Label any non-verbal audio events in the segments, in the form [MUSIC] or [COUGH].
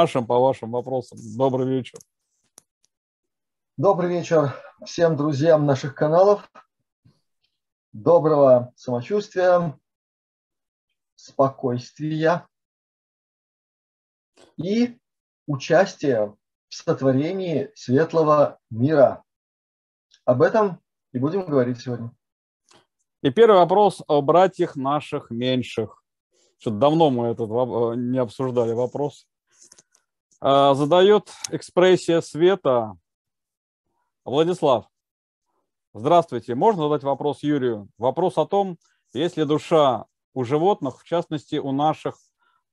нашим по вашим вопросам. Добрый вечер. Добрый вечер всем друзьям наших каналов. Доброго самочувствия, спокойствия и участия в сотворении светлого мира. Об этом и будем говорить сегодня. И первый вопрос о братьях наших меньших. Что-то давно мы этот э, не обсуждали вопрос. А, задает экспрессия света. Владислав, здравствуйте. Можно задать вопрос Юрию? Вопрос о том, есть ли душа у животных, в частности у наших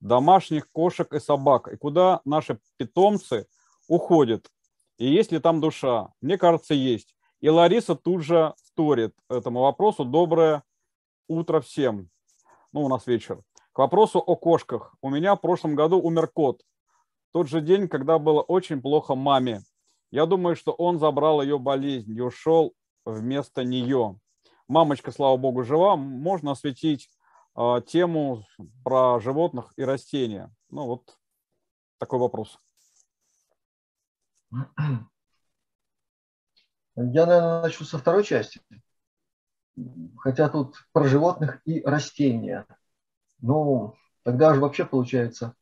домашних кошек и собак, и куда наши питомцы уходят, и есть ли там душа. Мне кажется, есть. И Лариса тут же вторит этому вопросу. Доброе утро всем. Ну, у нас вечер. К вопросу о кошках. У меня в прошлом году умер кот. Тот же день, когда было очень плохо маме. Я думаю, что он забрал ее болезнь и ушел вместо нее. Мамочка, слава богу, жива. Можно осветить э, тему про животных и растения. Ну вот такой вопрос. Я, наверное, начну со второй части. Хотя тут про животных и растения. Ну, тогда же вообще получается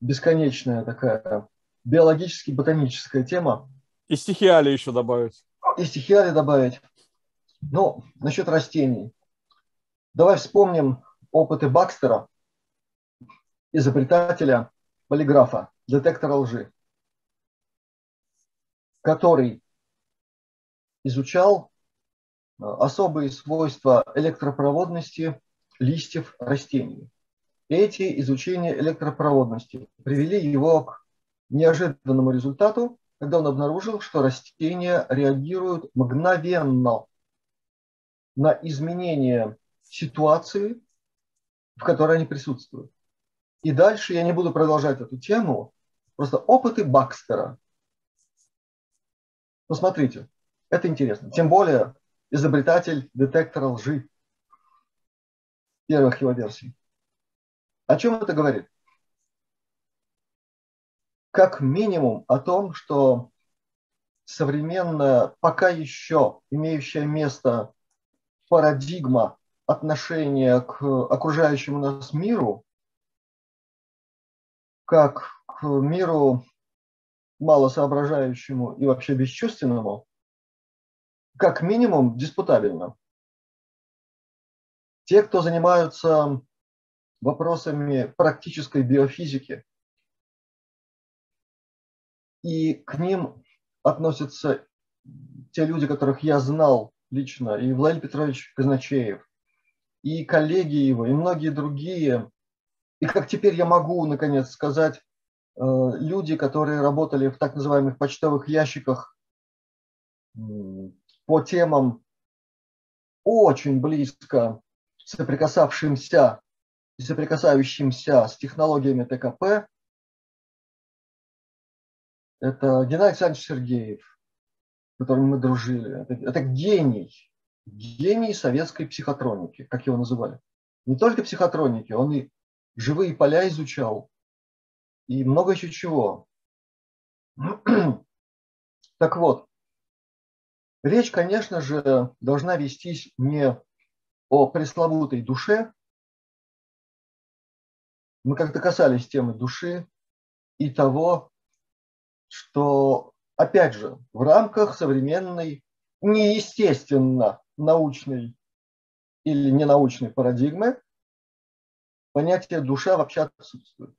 бесконечная такая биологически-ботаническая тема. И стихиали еще добавить. И стихиали добавить. Ну, насчет растений. Давай вспомним опыты Бакстера, изобретателя полиграфа, детектора лжи, который изучал э, особые свойства электропроводности листьев растений. Эти изучения электропроводности привели его к неожиданному результату, когда он обнаружил, что растения реагируют мгновенно на изменение ситуации, в которой они присутствуют. И дальше я не буду продолжать эту тему, просто опыты Бакстера. Посмотрите, это интересно. Тем более изобретатель детектора лжи первых его версий. О чем это говорит? Как минимум о том, что современная, пока еще имеющая место парадигма отношения к окружающему нас миру, как к миру малосоображающему и вообще бесчувственному, как минимум диспутабельно. Те, кто занимаются вопросами практической биофизики, и к ним относятся те люди, которых я знал лично, и Владимир Петрович Казначеев, и коллеги его, и многие другие. И как теперь я могу, наконец, сказать, э, люди, которые работали в так называемых почтовых ящиках по темам очень близко соприкасавшимся и соприкасающимся с технологиями ТКП, это Геннадий Александрович Сергеев, с которым мы дружили. Это, это гений, гений советской психотроники, как его называли. Не только психотроники, он и живые поля изучал, и много еще чего. [CLEARS THROAT] Так вот, Речь, конечно же, должна вестись не о пресловутой душе. Мы как-то касались темы души и того, что, опять же, в рамках современной, неестественно научной или ненаучной парадигмы понятие душа вообще отсутствует.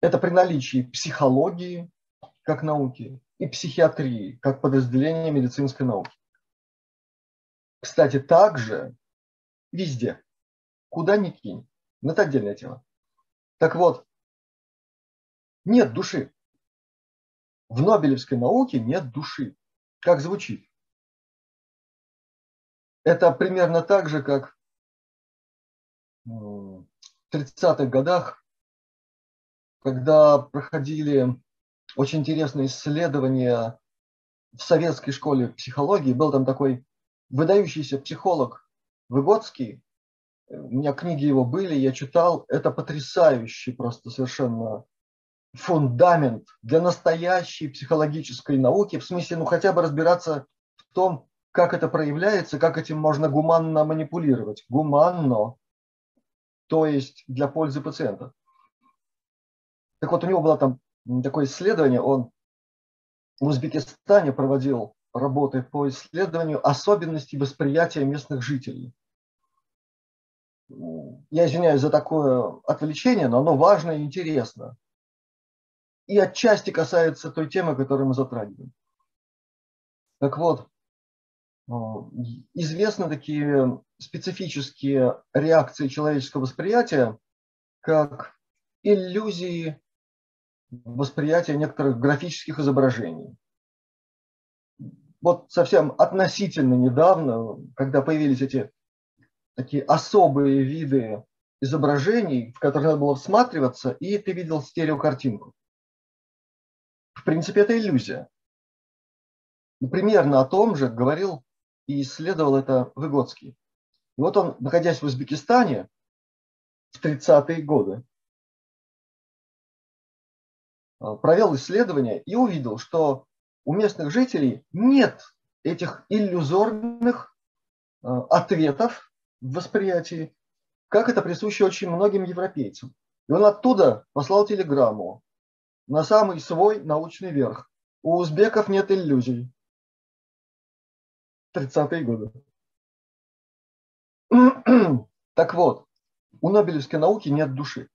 Это при наличии психологии как науки и психиатрии, как подразделение медицинской науки. Кстати, также везде, куда ни кинь, но это отдельная тема. Так вот, нет души. В Нобелевской науке нет души. Как звучит? Это примерно так же, как в 30-х годах, когда проходили очень интересное исследование в советской школе психологии. Был там такой выдающийся психолог Выгодский. У меня книги его были, я читал. Это потрясающий просто совершенно фундамент для настоящей психологической науки, в смысле, ну хотя бы разбираться в том, как это проявляется, как этим можно гуманно манипулировать. Гуманно, то есть для пользы пациента. Так вот, у него было там такое исследование, он в Узбекистане проводил работы по исследованию особенностей восприятия местных жителей. Я извиняюсь за такое отвлечение, но оно важно и интересно. И отчасти касается той темы, которую мы затрагиваем. Так вот, э, известны такие специфические реакции человеческого восприятия, как иллюзии восприятия некоторых графических изображений. Вот совсем относительно недавно, когда появились эти такие особые виды изображений, в которые надо было всматриваться, и ты видел стереокартинку. В принципе, это иллюзия. Примерно о том же говорил и исследовал это Выгодский. И вот он, находясь в Узбекистане в 30-е годы, Э, провел исследование и увидел, что у местных жителей нет этих иллюзорных э, ответов в восприятии, как это присуще очень многим европейцам. И он оттуда послал телеграмму на самый свой научный верх. У узбеков нет иллюзий. 30-е годы. [CLEARS THROAT] Так вот, у Нобелевской науки нет души.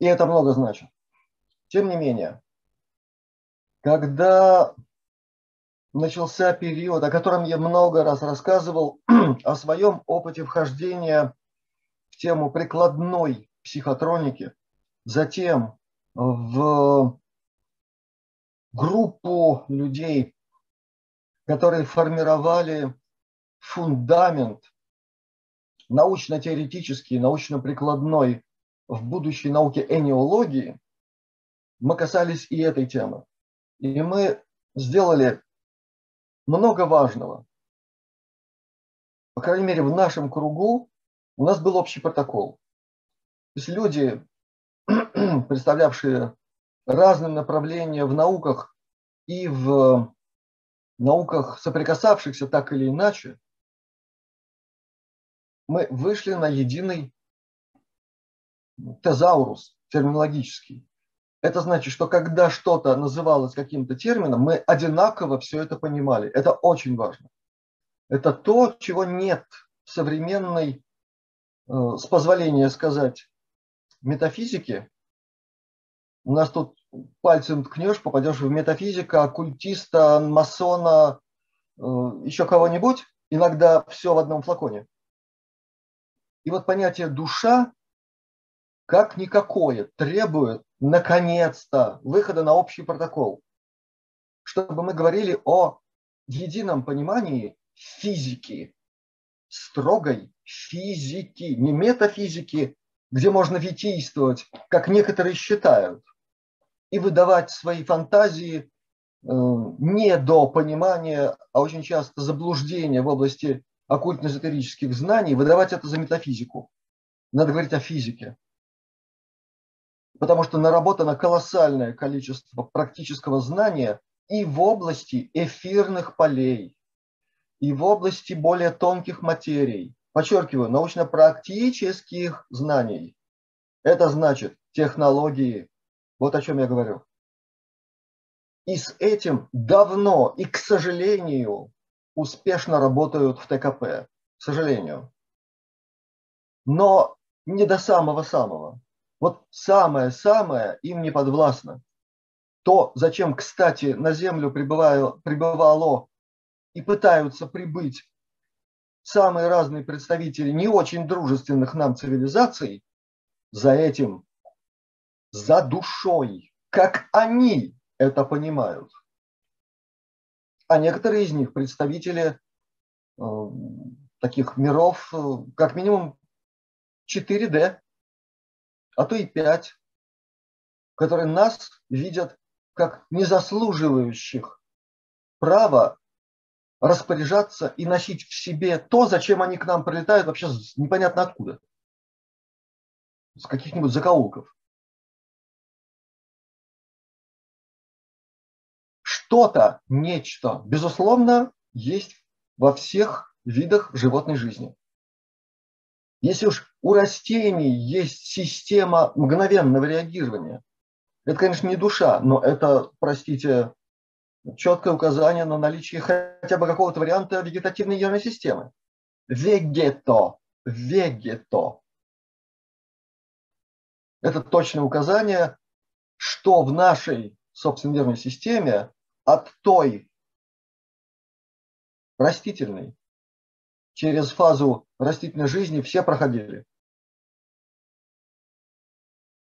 И это много значит. Тем не менее, когда начался период, о котором я много раз рассказывал, [CLEARS THROAT] о своем опыте вхождения в тему прикладной психотроники, затем в группу людей, которые формировали фундамент научно-теоретический, научно-прикладной в будущей науке энеологии мы касались и этой темы. И мы сделали много важного. По крайней мере, в нашем кругу у нас был общий протокол. То есть люди, [CLEARS THROAT] представлявшие разные направления в науках и в науках, соприкасавшихся так или иначе, мы вышли на единый тезаурус терминологический. Это значит, что когда что-то называлось каким-то термином, мы одинаково все это понимали. Это очень важно. Это то, чего нет в современной, э, с позволения сказать, метафизике. У нас тут пальцем ткнешь, попадешь в метафизика, оккультиста, масона, э, еще кого-нибудь. Иногда все в одном флаконе. И вот понятие душа как никакое требует, наконец-то, выхода на общий протокол, чтобы мы говорили о едином понимании физики, строгой физики, не метафизики, где можно витийствовать, как некоторые считают, и выдавать свои фантазии э, не до понимания, а очень часто заблуждения в области оккультно-эзотерических знаний, выдавать это за метафизику. Надо говорить о физике потому что наработано колоссальное количество практического знания и в области эфирных полей, и в области более тонких материй. Подчеркиваю, научно-практических знаний. Это значит технологии. Вот о чем я говорю. И с этим давно и, к сожалению, успешно работают в ТКП. К сожалению. Но не до самого-самого. Вот самое-самое им не подвластно. То, зачем, кстати, на Землю прибывало, и пытаются прибыть самые разные представители не очень дружественных нам цивилизаций, за этим, за душой, как они это понимают. А некоторые из них представители э, таких миров, э, как минимум 4D, а то и пять, которые нас видят как незаслуживающих права распоряжаться и носить в себе то, зачем они к нам прилетают вообще непонятно откуда. с каких-нибудь закоулков. Что-то, нечто, безусловно, есть во всех видах животной жизни. Если уж у растений есть система мгновенного реагирования, это, конечно, не душа, но это, простите, четкое указание на наличие хотя бы какого-то варианта вегетативной нервной системы. Вегето, вегето. Это точное указание, что в нашей собственной нервной системе от той растительной через фазу растительной жизни все проходили.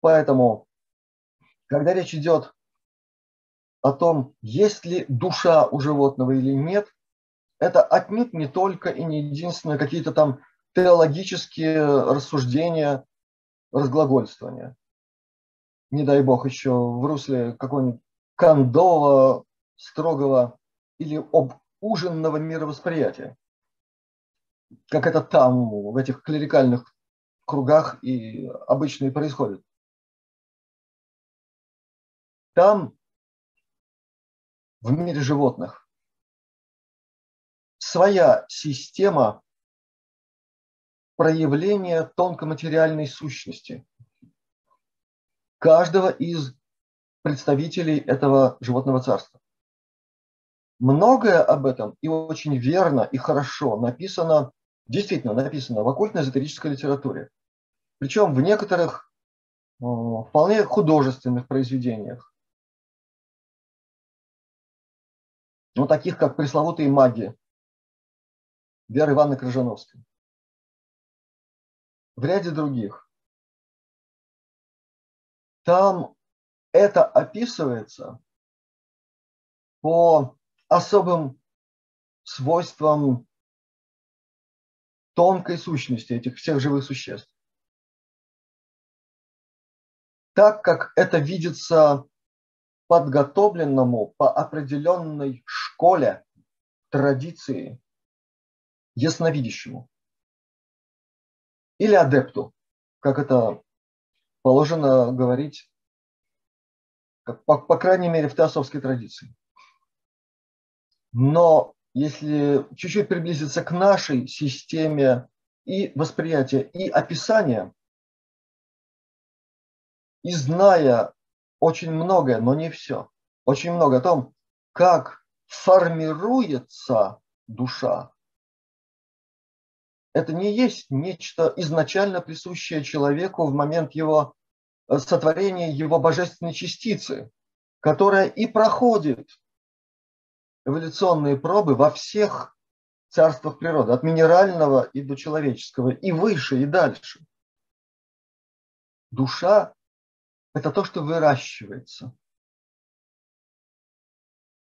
Поэтому, когда речь идет о том, есть ли душа у животного или нет, это отнюдь не только и не единственное какие-то там теологические рассуждения, разглагольствования. Не дай бог еще в русле какого-нибудь кондового, строгого или обуженного мировосприятия. Как это там, в этих клерикальных кругах и обычно и происходит. Там в мире животных. Своя система проявления тонкоматериальной сущности каждого из представителей этого животного царства. Многое об этом и очень верно и хорошо написано, действительно написано в оккультно-эзотерической литературе. Причем в некоторых э, вполне художественных произведениях. ну, таких как пресловутые маги Веры Ивановны Крыжановской. В ряде других. Там это описывается по особым свойствам тонкой сущности этих всех живых существ. Так как это видится подготовленному по определенной школе, традиции, ясновидящему или адепту, как это положено говорить, по, по крайней мере, в теософской традиции. Но если чуть-чуть приблизиться к нашей системе и восприятия, и описания, и зная очень многое, но не все. Очень много о том, как формируется душа. Это не есть нечто изначально присущее человеку в момент его э, сотворения его божественной частицы, которая и проходит эволюционные пробы во всех царствах природы, от минерального и до человеческого, и выше, и дальше. Душа это то, что выращивается.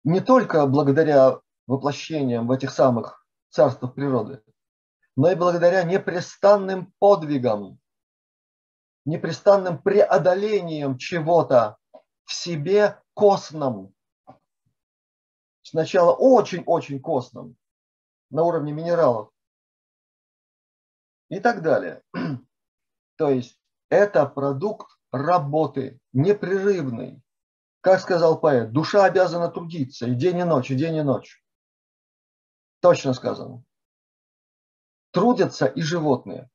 Не только благодаря воплощениям в этих самых царствах природы, но и благодаря непрестанным подвигам, непрестанным преодолением чего-то в себе костном. Сначала очень-очень костном, на уровне минералов и так далее. [CLEARS THROAT] То есть это продукт работы, непрерывной. Как сказал поэт, душа обязана трудиться и день и ночь, и день и ночь. Точно сказано. Трудятся и животные.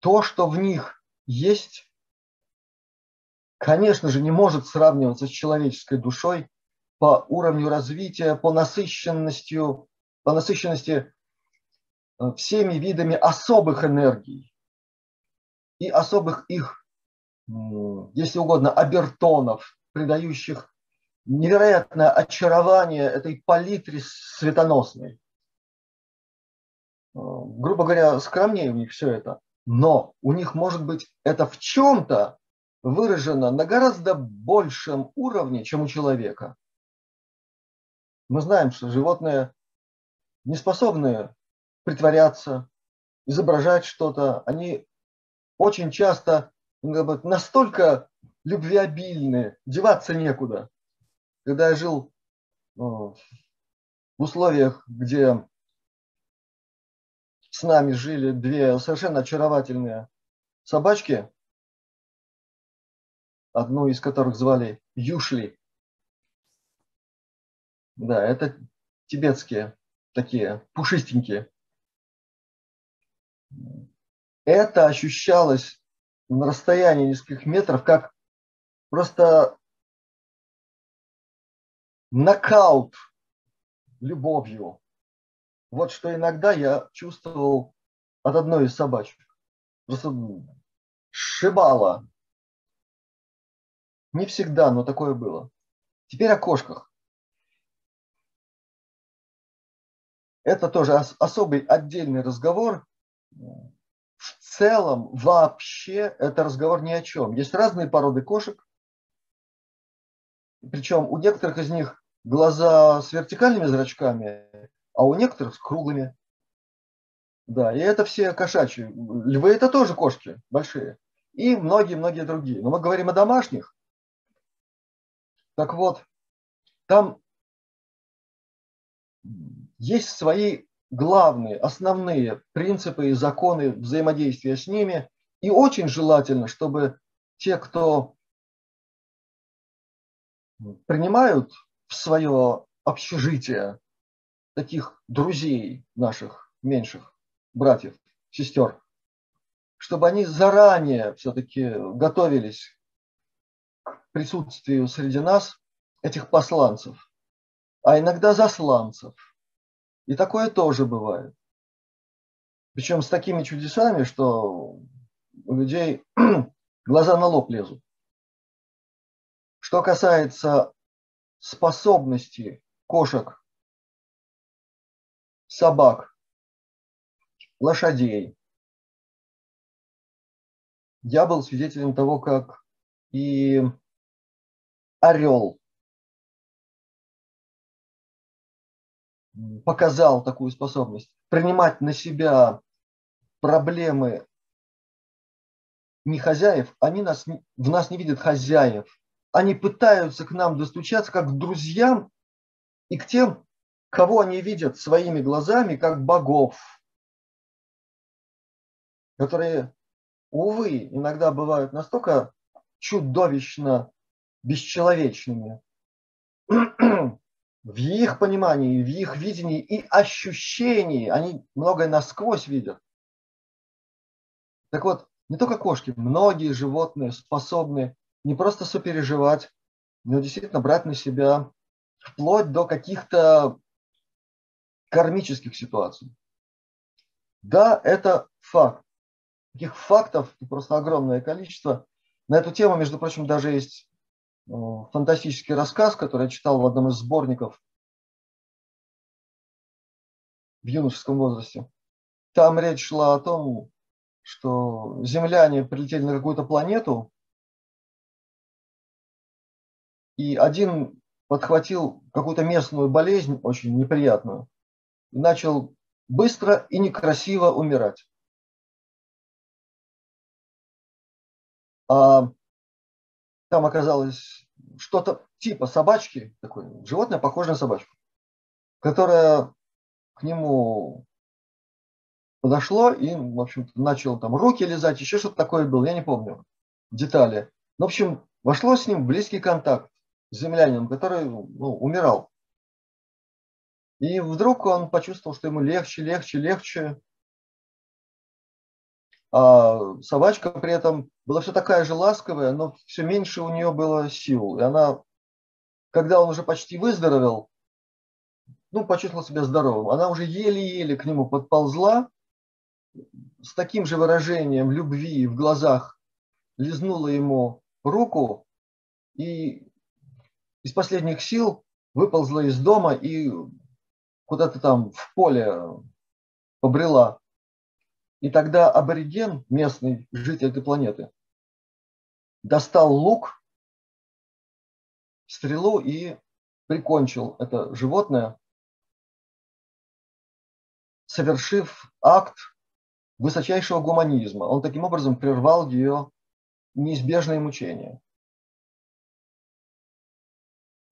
То, что в них есть, конечно же, не может сравниваться с человеческой душой по уровню развития, по насыщенностью, по насыщенности э, всеми видами особых энергий, и особых их, если угодно, обертонов, придающих невероятное очарование этой палитре светоносной. Э, грубо говоря, скромнее у них все это, но у них может быть это в чем-то выражено на гораздо большем уровне, чем у человека. Мы знаем, что животные не способны притворяться, изображать что-то. Они очень часто настолько любвеобильны, деваться некуда. Когда я жил в условиях, где с нами жили две совершенно очаровательные собачки, одну из которых звали Юшли. Да, это тибетские такие пушистенькие. Это ощущалось на расстоянии нескольких метров как просто нокаут любовью. Вот что иногда я чувствовал от одной из собачек. Просто шибало. Не всегда, но такое было. Теперь о кошках. Это тоже особый отдельный разговор. В целом, вообще, это разговор ни о чем. Есть разные породы кошек. Причем у некоторых из них глаза с вертикальными зрачками, а у некоторых с круглыми. Да, и это все кошачьи. Львы это тоже кошки большие. И многие-многие другие. Но мы говорим о домашних. Так вот, там есть свои главные, основные принципы и законы взаимодействия с ними. И очень желательно, чтобы те, кто принимают в свое общежитие таких друзей наших меньших братьев, сестер, чтобы они заранее все-таки готовились к присутствию среди нас этих посланцев, а иногда засланцев. И такое тоже бывает. Причем с такими чудесами, что у людей [CLEARS THROAT] глаза на лоб лезут. Что касается способности кошек, собак, лошадей, я был свидетелем того, как и орел показал такую способность принимать на себя проблемы не хозяев, они нас, в нас не видят хозяев. Они пытаются к нам достучаться как к друзьям и к тем, кого они видят своими глазами, как богов, которые, увы, иногда бывают настолько чудовищно бесчеловечными в их понимании, в их видении и ощущении. Они многое насквозь видят. Так вот, не только кошки, многие животные способны не просто сопереживать, но действительно брать на себя вплоть до каких-то кармических ситуаций. Да, это факт. Таких фактов просто огромное количество. На эту тему, между прочим, даже есть фантастический рассказ, который я читал в одном из сборников в юношеском возрасте. Там речь шла о том, что земляне прилетели на какую-то планету, и один подхватил какую-то местную болезнь, очень неприятную, и начал быстро и некрасиво умирать. А там оказалось что-то типа собачки, такое животное, похожее на собачку, которое к нему подошло и, в общем начал там руки лизать, еще что-то такое было, я не помню детали. в общем, вошло с ним близкий контакт с землянином, который ну, умирал. И вдруг он почувствовал, что ему легче, легче, легче. А собачка при этом была все такая же ласковая, но все меньше у нее было сил. И она, когда он уже почти выздоровел, ну, почувствовал себя здоровым, она уже еле-еле к нему подползла, с таким же выражением любви в глазах лизнула ему руку и из последних сил выползла из дома и куда-то там в поле побрела. И тогда абориген, местный житель этой планеты, достал лук, стрелу и прикончил это животное, совершив акт высочайшего гуманизма. Он таким образом прервал ее неизбежные мучения.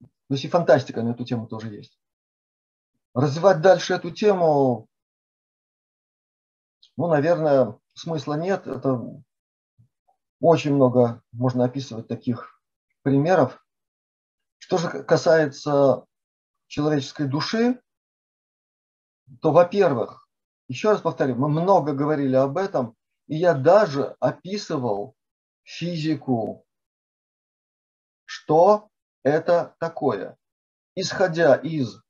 То есть и фантастика на эту тему тоже есть. Развивать дальше эту тему, ну, наверное, смысла нет. Это Очень много можно описывать таких примеров. Что же касается человеческой души, то, во-первых, еще раз повторю, мы много говорили об этом, и я даже описывал физику, что это такое. Исходя из э,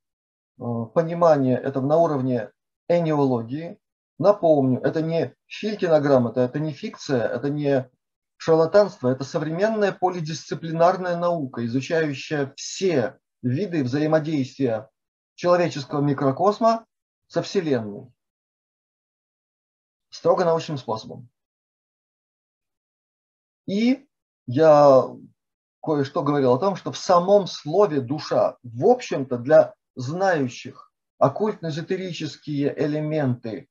понимания этого на уровне энеологии, напомню, это не Филькина грамота, это не фикция, это не шарлатанство, это современная полидисциплинарная наука, изучающая все виды взаимодействия человеческого микрокосма со Вселенной. Строго научным способом. И я кое-что говорил о том, что в самом слове душа, в общем-то, для знающих оккультно-эзотерические элементы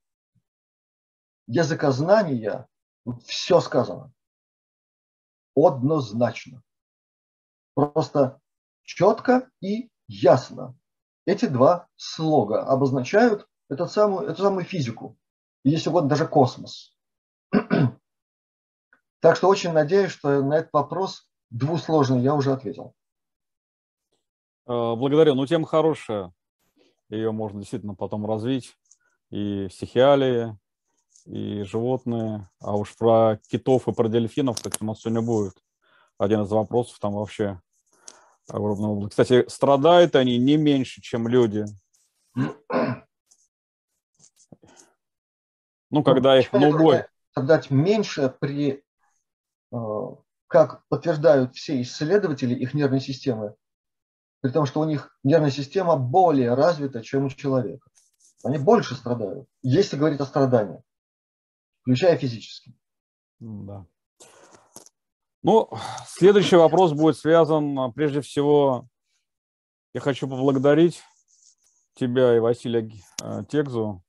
языкознания все сказано. Однозначно. Просто четко и ясно. Эти два слога обозначают эту самую, эту самую физику, если угодно, даже космос. [CLEARS THROAT] Так что очень надеюсь, что на этот вопрос двусложный я уже ответил. Э, благодарю. Ну, тема хорошая. Ее можно действительно потом развить. И стихиалии, и животные. А уж про китов и про дельфинов, кстати, у нас сегодня будет один из вопросов. Там вообще область. Кстати, страдают они не меньше, чем люди. Ну, когда их ну, бой. Страдать меньше при, э, как подтверждают все исследователи их нервной системы, при том, что у них нервная система более развита, чем у человека. Они больше страдают, если говорить о страдании, включая физически. Да. Ну, следующий вопрос будет связан, а, прежде всего, я хочу поблагодарить тебя и Василия а, Текзу.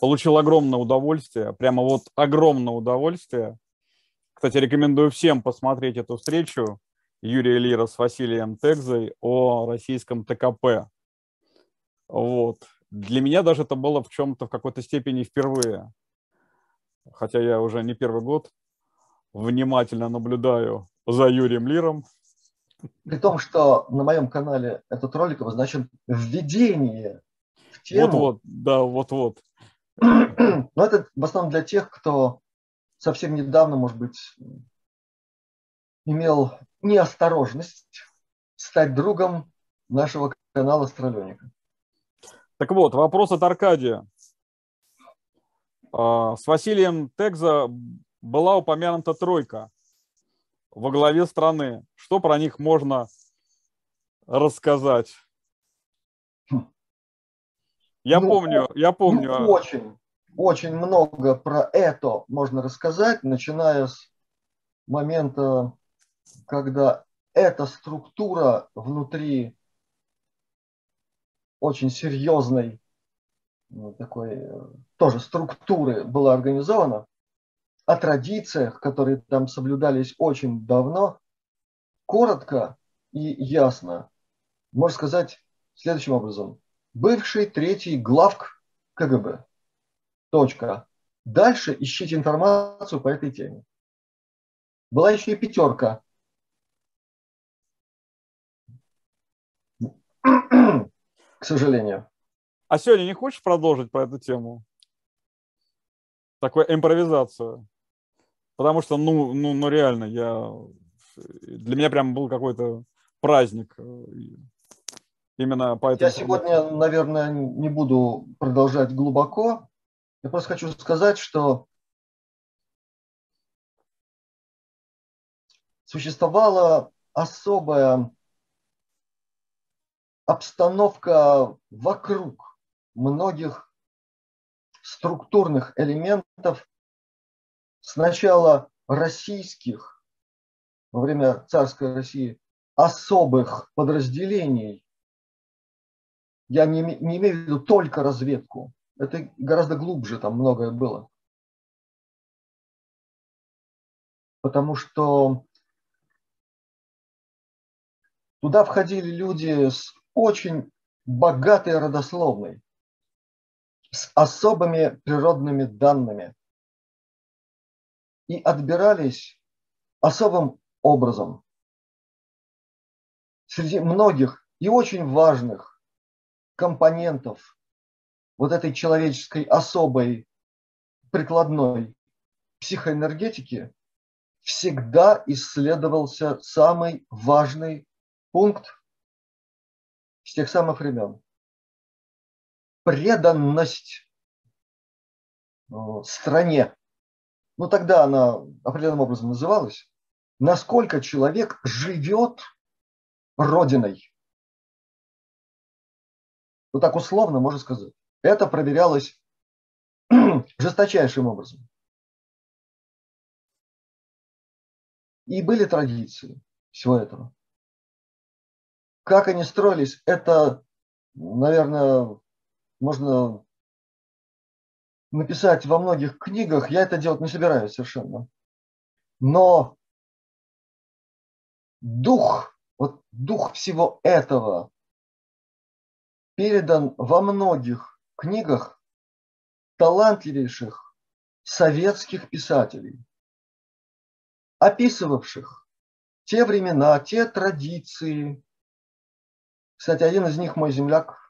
Получил огромное удовольствие, прямо вот огромное удовольствие. Кстати, рекомендую всем посмотреть эту встречу Юрия Лира с Василием Текзой о российском ТКП. Вот. Для меня даже это было в чем-то в какой-то степени впервые. Хотя я уже не первый год внимательно наблюдаю за Юрием Лиром. При том, что на моем канале этот ролик обозначен введение в тему. Вот-вот, да, вот-вот. [CLEARS THROAT] Но это в основном для тех, кто совсем недавно, может быть, имел неосторожность стать другом нашего канала Астралёника. Так вот, вопрос от Аркадия. А, с Василием Тегза была упомянута тройка во главе страны. Что про них можно рассказать? Я ну, помню, я помню. Ну, очень, очень много про это можно рассказать, начиная с момента, когда эта структура внутри очень серьезной ну, такой э, тоже структуры была организована, о традициях, которые там соблюдались очень давно, коротко и ясно можно сказать следующим образом. Бывший третий главк КГБ. Точка. Дальше ищите информацию по этой теме. Была еще и пятерка. К сожалению. А сегодня не хочешь продолжить по эту тему? Такую импровизацию. Потому что, ну, ну, ну реально, я для меня прям был какой-то праздник. Э, именно поэтому... Я сегодня, наверное, не буду продолжать глубоко. Я просто хочу сказать, что существовала особая обстановка вокруг многих структурных элементов сначала российских во время царской России особых подразделений, я не, не имею в виду только разведку, это гораздо глубже там многое было. Потому что туда входили люди с очень богатой родословной, с особыми природными данными – и отбирались особым образом среди многих и очень важных компонентов вот этой человеческой особой прикладной психоэнергетики всегда исследовался самый важный пункт с тех самых времен. Преданность э, стране. Ну, тогда она определенным образом называлась. Насколько человек живет родиной. Вот так условно можно сказать. Это проверялось [CLEARS THROAT] жесточайшим образом. И были традиции всего этого. Как они строились, это, наверное, можно написать во многих книгах. Я это делать не собираюсь совершенно. Но дух, вот дух всего этого передан во многих книгах талантливейших советских писателей, описывавших те времена, те традиции. Кстати, один из них мой земляк,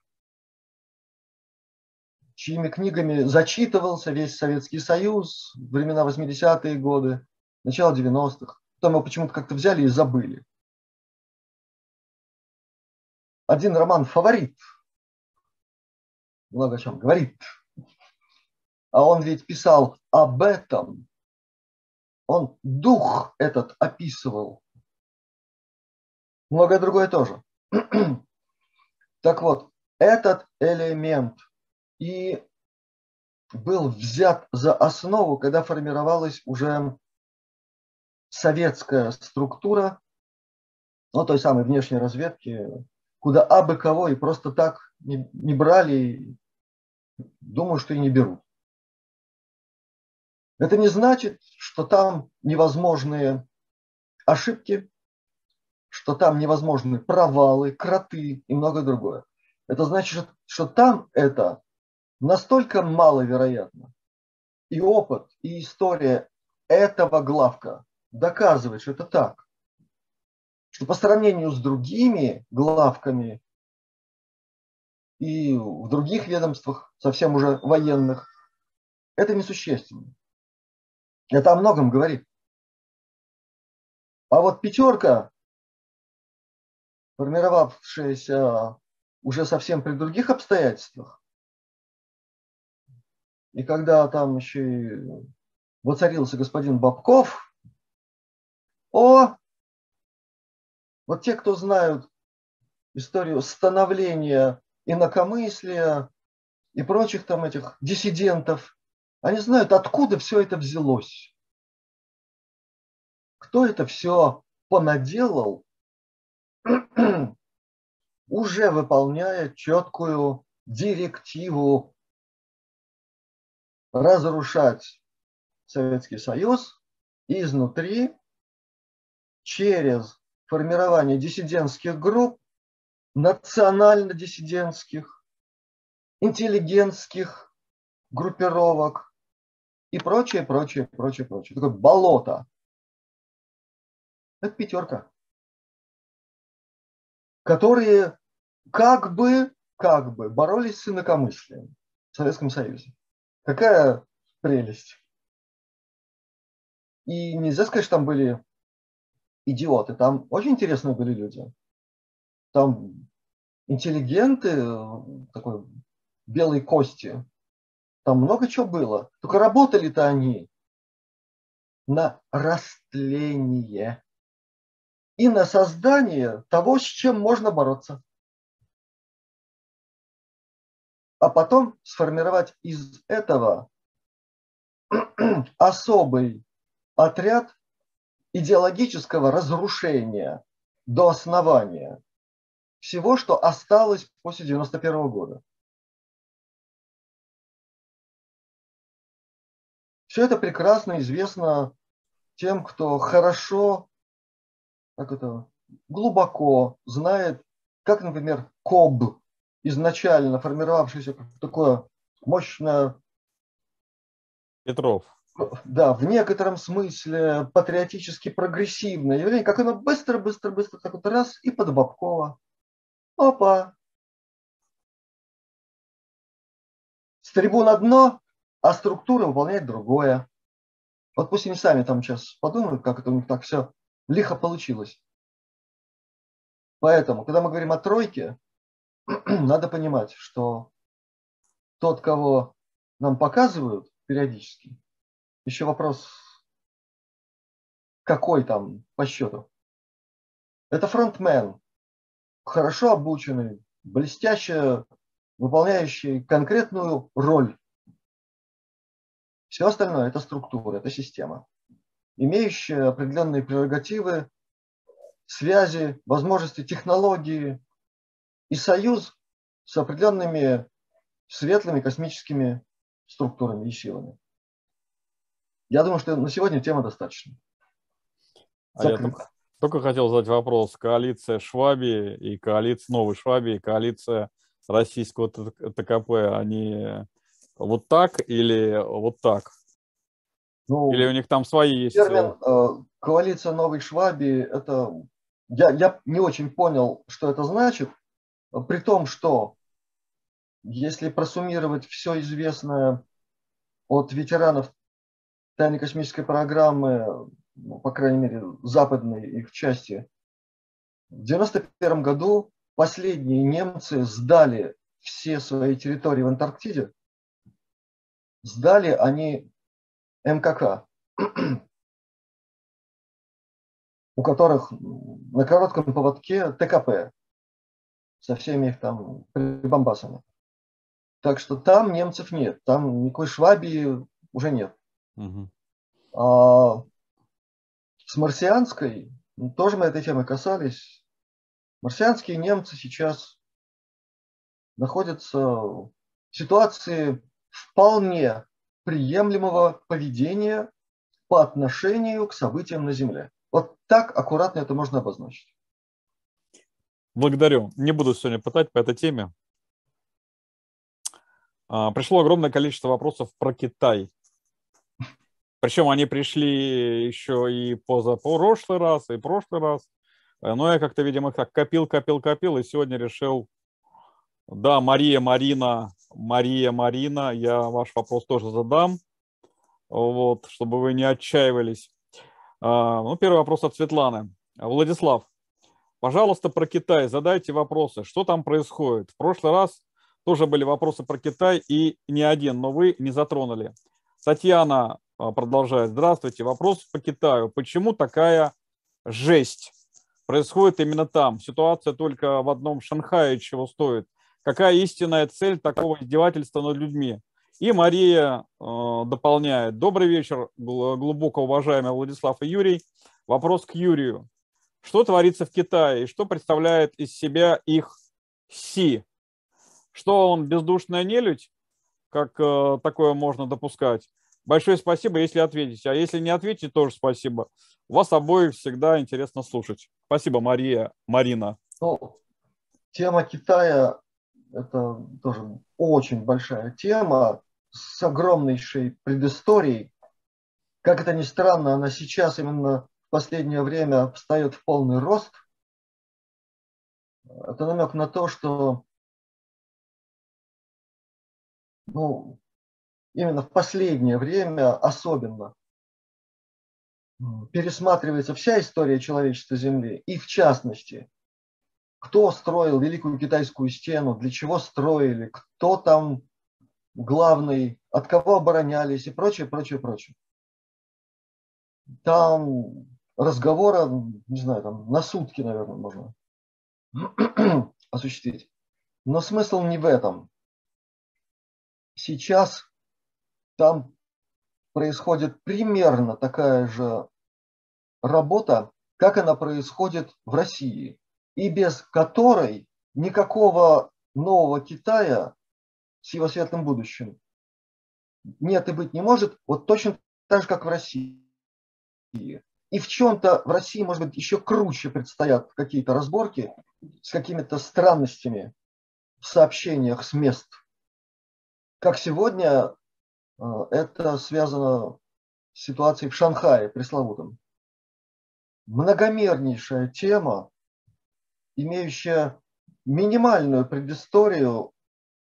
чьими книгами зачитывался весь Советский Союз, времена 80-е годы, начало 90-х. Потом его почему-то как-то взяли и забыли. Один роман «Фаворит» много о чем говорит. А он ведь писал об этом. Он дух этот описывал. Многое другое тоже. [CLEARS THROAT] Так вот, этот элемент и был взят за основу, когда формировалась уже советская структура, ну, той самой внешней разведки, куда абы кого и просто так не, не брали Думаю, что и не берут. Это не значит, что там невозможные ошибки, что там невозможны провалы, кроты и многое другое. Это значит, что там это настолько маловероятно. И опыт, и история этого главка доказывает, что это так. Что по сравнению с другими главками и в других ведомствах, совсем уже военных, это несущественно. Это о многом говорит. А вот пятерка, формировавшаяся уже совсем при других обстоятельствах, и когда там еще и воцарился господин Бабков, о, вот те, кто знают историю становления инакомыслия и прочих там этих диссидентов, они знают, откуда все это взялось. Кто это все понаделал, [CLEARS THROAT] уже выполняя четкую директиву разрушать Советский Союз изнутри через формирование диссидентских групп национально-диссидентских, интеллигентских группировок и прочее, прочее, прочее, прочее. Такое болото. Это пятерка. Которые как бы, как бы боролись с инакомыслием в Советском Союзе. Какая прелесть. И нельзя сказать, что там были идиоты. Там очень интересные были люди там интеллигенты э, такой белой кости, там много чего было. Только работали-то они на растление и на создание того, с чем можно бороться. А потом сформировать из этого [CLEARS THROAT] особый отряд идеологического разрушения до основания всего, что осталось после 91 года. Все это прекрасно известно тем, кто хорошо, как это, глубоко знает, как, например, КОБ, изначально формировавшийся как такое мощное... Петров. да, в некотором смысле патриотически прогрессивное явление, как оно быстро-быстро-быстро так вот раз и под Бабкова. Опа! С трибун одно, а структура выполняет другое. Вот пусть они сами там сейчас подумают, как это у них так все лихо получилось. Поэтому, когда мы говорим о тройке, [CLEARS THROAT] надо понимать, что тот, кого нам показывают периодически, еще вопрос, какой там по счету. Это фронтмен, хорошо обученный, блестяще выполняющий конкретную роль. Все остальное – это структура, это система, имеющая определенные прерогативы, связи, возможности, технологии и союз с определенными светлыми космическими структурами и силами. Я думаю, что на сегодня тема достаточно. А я только, хотел задать вопрос. Коалиция Шваби и коалиция Новой Шваби и коалиция российского ТКП, они вот так или вот так? Ну, или у них там свои есть? Термин э, коалиция Новой Шваби, это я, я не очень понял, что это значит, при том, что если просуммировать все известное от ветеранов тайной космической программы, ну, по крайней мере, западной их части, в 1991 году последние немцы сдали все свои территории в Антарктиде, сдали они МКК, у которых на коротком поводке ТКП со всеми их там прибамбасами. Так что там немцев нет, там никакой Швабии уже нет. Угу. А с марсианской, ну, тоже мы этой темы касались, марсианские немцы сейчас находятся в ситуации вполне приемлемого поведения по отношению к событиям на Земле. Вот так аккуратно это можно обозначить. Благодарю. Не буду сегодня пытать по этой теме. А, пришло огромное количество вопросов про Китай. Причем они пришли еще и позапрошлый раз, и прошлый раз. Э, но я как-то, видимо, как копил, копил, копил, и сегодня решил, да, Мария, Марина, Мария, Марина, я ваш вопрос тоже задам, вот, чтобы вы не отчаивались. А, ну, первый вопрос от Светланы. Владислав, пожалуйста, про Китай задайте вопросы. Что там происходит? В прошлый раз тоже были вопросы про Китай, и не один, но вы не затронули. Татьяна а, продолжает. Здравствуйте. Вопрос по Китаю. Почему такая жесть происходит именно там? Ситуация только в одном Шанхае чего стоит. Какая истинная цель такого издевательства над людьми? И Мария э, дополняет. Добрый вечер, глубоко уважаемый Владислав и Юрий. Вопрос к Юрию. Что творится в Китае и что представляет из себя их Си? Что он бездушная нелюдь, как э, такое можно допускать? Большое спасибо, если ответите. А если не ответите, тоже спасибо. Вас обоих всегда интересно слушать. Спасибо, Мария, Марина. Ну, тема Китая – это тоже очень большая тема с огромнейшей предысторией. Как это ни странно, она сейчас именно последнее время встает в полный рост. Это намек на то, что ну, именно в последнее время особенно пересматривается вся история человечества Земли, и в частности, кто строил Великую Китайскую стену, для чего строили, кто там главный, от кого оборонялись и прочее, прочее, прочее. Там разговора, не знаю, там на сутки, наверное, можно [CLEARS THROAT] осуществить. Но смысл не в этом сейчас там происходит примерно такая же работа, как она происходит в России, и без которой никакого нового Китая с его светлым будущим нет и быть не может, вот точно так же, как в России. И в чем-то в России, может быть, еще круче предстоят какие-то разборки с какими-то странностями в сообщениях с мест как сегодня э, это связано ситуацией в Шанхае пресловутом. Многомернейшая тема, имеющая минимальную предысторию,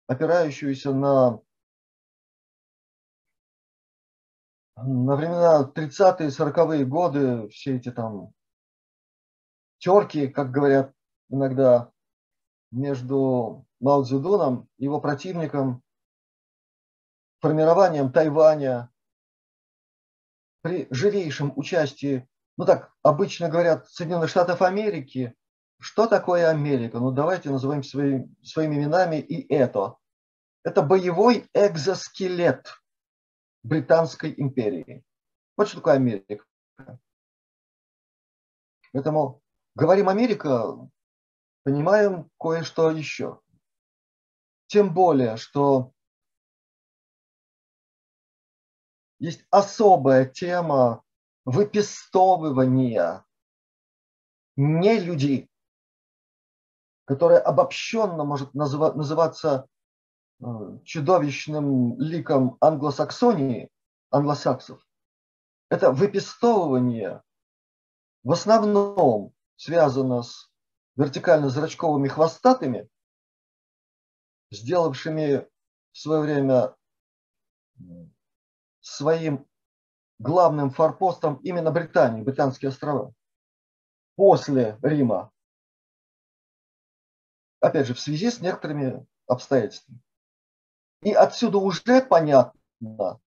опирающуюся на, на времена 30-е, 40-е годы, все эти там терки, как говорят иногда, между Мао Цзэдуном, его противником, формированием Тайваня при живейшем участии, ну так обычно говорят, Соединенных Штатов Америки. Что такое Америка? Ну давайте назовем свои, своими именами и это. Это боевой экзоскелет Британской империи. Вот что такое Америка. Поэтому говорим Америка, понимаем кое-что еще. Тем более, что есть особая тема выпестовывания не людей, которая обобщенно может называться чудовищным ликом англосаксонии, англосаксов. Это выпестовывание в основном связано с вертикально-зрачковыми хвостатыми, сделавшими в свое время своим главным форпостом именно Британии, Британские острова. После Рима. Опять же, в связи с некоторыми обстоятельствами. И отсюда уже понятно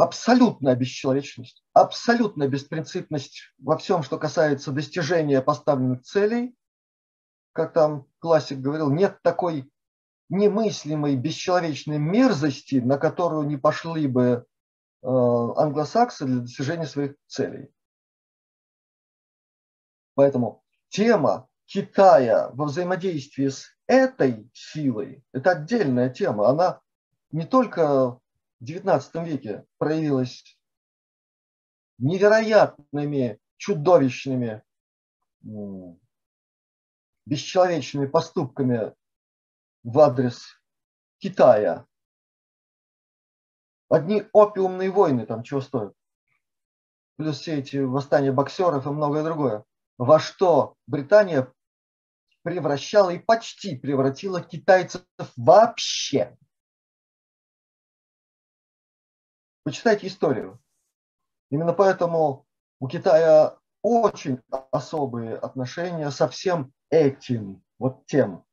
абсолютная бесчеловечность, абсолютная беспринципность во всем, что касается достижения поставленных целей. Как там классик говорил, нет такой немыслимой бесчеловечной мерзости, на которую не пошли бы э, англосаксы для достижения своих целей. Поэтому тема Китая во взаимодействии с этой силой – это отдельная тема. Она не только в XIX веке проявилась невероятными, чудовищными, бесчеловечными поступками в адрес Китая. Одни опиумные войны там чего стоят. Плюс все эти восстания боксеров и многое другое. Во что Британия превращала и почти превратила китайцев вообще. Почитайте историю. Именно поэтому у Китая очень особые отношения со всем этим, вот тем.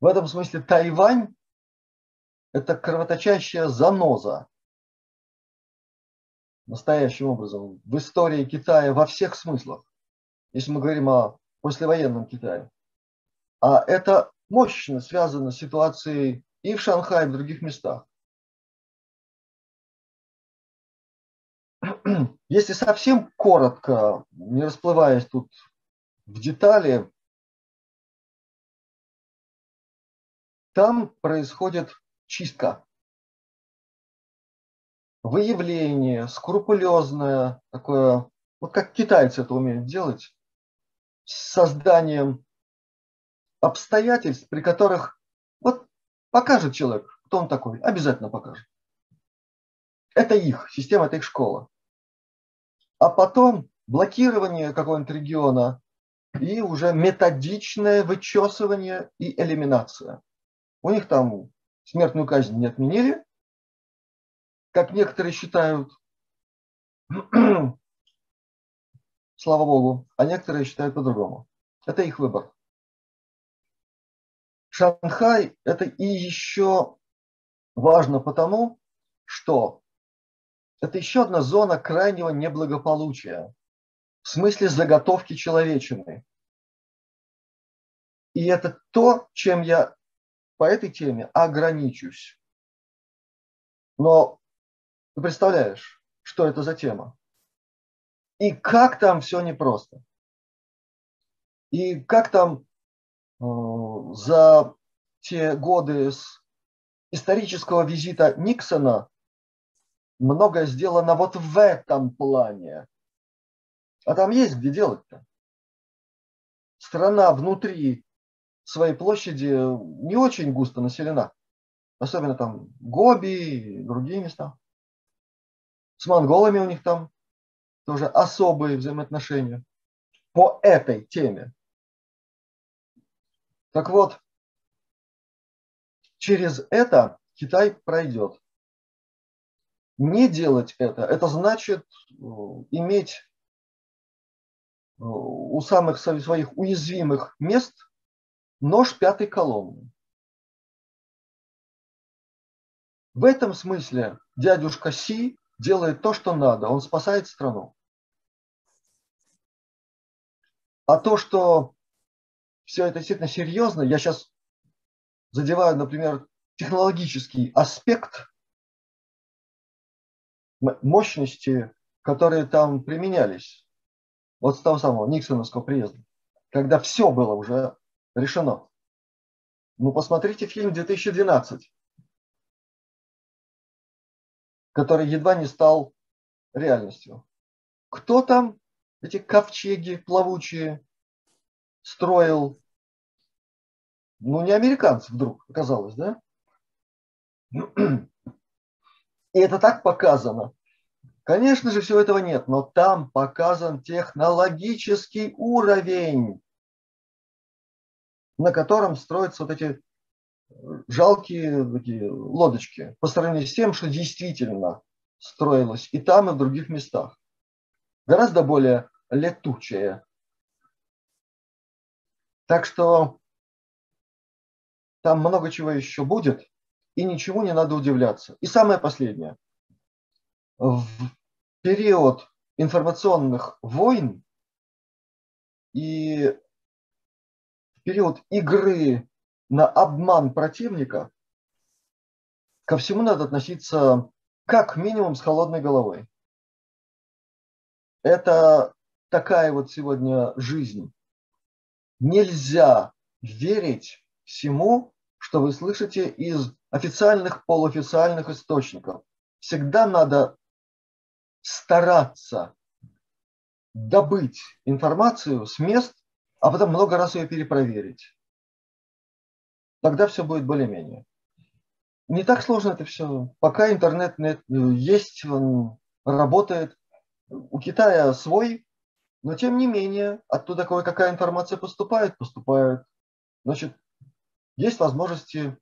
В этом смысле Тайвань – это кровоточащая заноза. Настоящим образом в истории Китая во всех смыслах, если мы говорим о послевоенном Китае. А это мощно связано с ситуацией и в Шанхае, и в других местах. [CLEARS THROAT] Если совсем коротко, не расплываясь тут в детали, Там происходит чистка. Выявление, скрупулезное, такое, вот как китайцы это умеют делать, созданием обстоятельств, при которых вот покажет человек, кто он такой, обязательно покажет. Это их система, это их школа. А потом блокирование какого-нибудь региона и уже методичное вычесывание и элиминация. У них там смертную казнь не отменили, как некоторые считают, [CLEARS THROAT] слава богу, а некоторые считают по-другому. Это их выбор. Шанхай – это и еще важно потому, что это еще одна зона крайнего неблагополучия в смысле заготовки человечины. И это то, чем я по этой теме ограничусь. Но ты представляешь, что это за тема? И как там все непросто. И как там э, за те годы с исторического визита Никсона многое сделано вот в этом плане. А там есть где делать-то. Страна внутри своей площади не очень густо населена. особенно там Гоби и другие места. С монголами у них там тоже особые взаимоотношения по этой теме. Так вот, через это Китай пройдет. Не делать это, это значит э, иметь э, у самых своих уязвимых мест нож пятой колонны. В этом смысле дядюшка Си делает то, что надо. Он спасает страну. А то, что все это действительно серьезно, я сейчас задеваю, например, технологический аспект мощности, которые там применялись вот с того самого Никсоновского приезда, когда все было уже решено. Ну, посмотрите фильм 2012 который едва не стал реальностью. Кто там эти ковчеги плавучие строил? Ну, не американцы вдруг оказалось, да? И это так показано. Конечно же, всего этого нет, но там показан технологический уровень, на котором строятся вот эти жалкие такие лодочки по сравнению с тем, что действительно строилось и там, и в других местах. Гораздо более летучее. Так что там много чего еще будет, и ничего не надо удивляться. И самое последнее. В период информационных войн и в период игры на обман противника, ко всему надо относиться как минимум с холодной головой. Это такая вот сегодня жизнь. Нельзя верить всему, что вы слышите из официальных, полуофициальных источников. Всегда надо стараться добыть информацию с мест, а потом много раз ее перепроверить тогда все будет более-менее. Не так сложно это все. Пока интернет есть, он работает. У Китая свой, но тем не менее, оттуда кое-какая информация поступает, поступает. Значит, есть возможности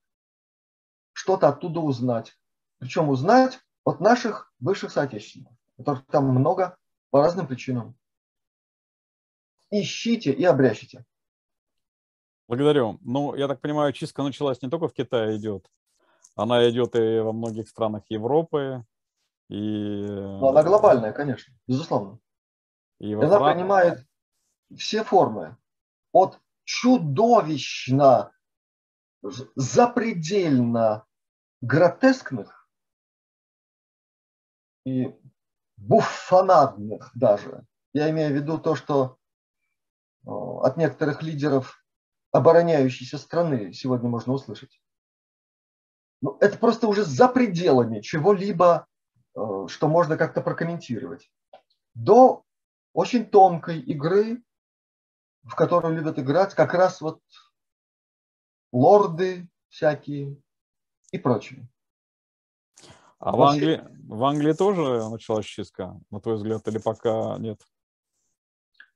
что-то оттуда узнать. Причем узнать от наших бывших соотечественников, которых там много по разным причинам. Ищите и обрящите. Благодарю. Ну, я так понимаю, чистка началась не только в Китае идет, она идет и во многих странах Европы. И... Ну, она глобальная, конечно, безусловно. И она Фран... принимает все формы. От чудовищно, запредельно гротескных и буфонадных даже. Я имею в виду то, что от некоторых лидеров обороняющейся страны сегодня можно услышать. Ну, это просто уже за пределами чего-либо, э, что можно как-то прокомментировать. До очень тонкой игры, в которую любят играть как раз вот лорды всякие и прочее. А в Англии, в Англии тоже началась чистка, на твой взгляд, или пока нет?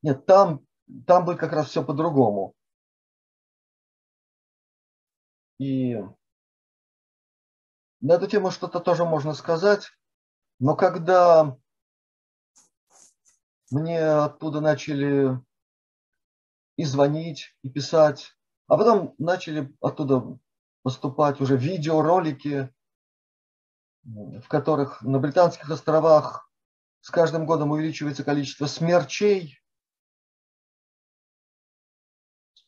Нет, там, там будет как раз все по-другому. И на эту тему что-то тоже можно сказать. Но когда мне оттуда начали и звонить, и писать, а потом начали оттуда поступать уже видеоролики, в которых на Британских островах с каждым годом увеличивается количество смерчей,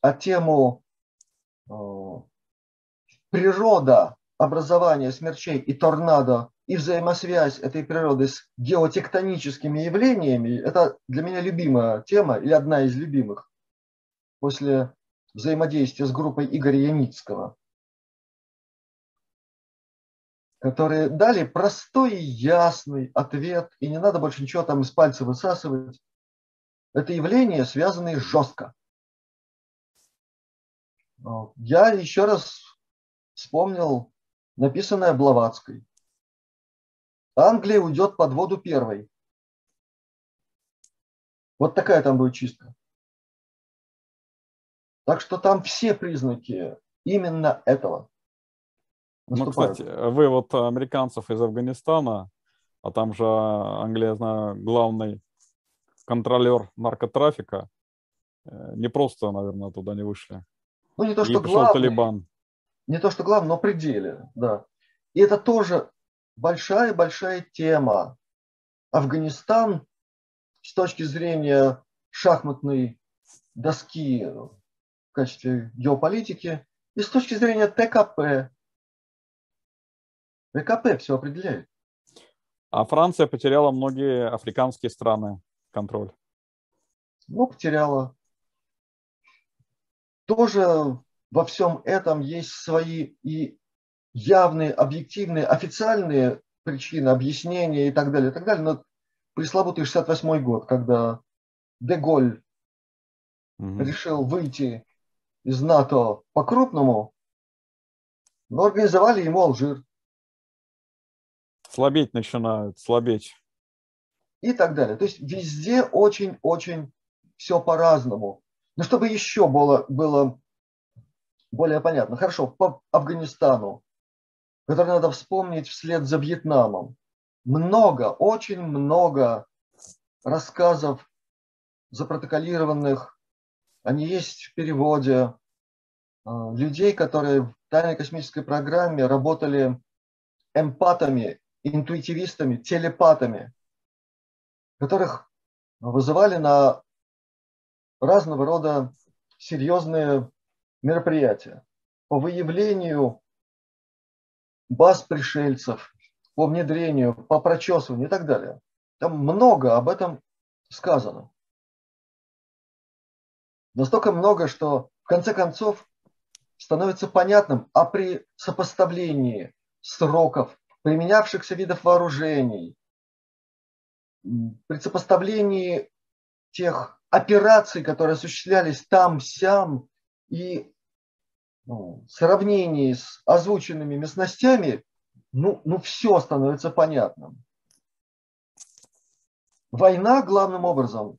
а тему э, природа образования смерчей и торнадо и взаимосвязь этой природы с геотектоническими явлениями, это для меня любимая тема или одна из любимых после взаимодействия с группой Игоря Яницкого, которые дали простой и ясный ответ, и не надо больше ничего там из пальца высасывать. Это явление связанные жестко. Я еще раз вспомнил написанная Блаватской. Англия уйдет под воду первой. Вот такая там будет чистка. Так что там все признаки именно этого. Ну, кстати, вы вот американцев из Афганистана, а там же Англия, я знаю, главный контролер наркотрафика, э, не просто, наверное, туда не вышли. Ну, не то, что главный, Талибан. Не то, что главное, но пределе, да. И это тоже большая-большая тема. Афганистан с точки зрения шахматной доски в качестве геополитики и с точки зрения ТКП. ТКП все определяет. А Франция потеряла многие африканские страны контроль. Ну, потеряла. Тоже во всем этом есть свои и явные, объективные, официальные причины, объяснения и так далее, и так далее. Но пресловутый 68 год, когда Деголь угу. решил выйти из НАТО по-крупному, но организовали ему Алжир. Слабеть начинают, слабеть. И так далее. То есть везде очень-очень все по-разному. Но чтобы еще было, было более понятно. Хорошо, по Афганистану, который надо вспомнить вслед за Вьетнамом. Много, очень много рассказов запротоколированных, они есть в переводе, а, людей, которые в тайной космической программе работали эмпатами, интуитивистами, телепатами, которых вызывали на разного рода серьезные мероприятия по выявлению баз пришельцев, по внедрению, по прочесыванию и так далее. Там много об этом сказано. Настолько много, что в конце концов становится понятным, а при сопоставлении сроков применявшихся видов вооружений, при сопоставлении тех операций, которые осуществлялись там-сям, и ну, сравнении с озвученными местностями, ну, ну все становится понятным. Война главным образом,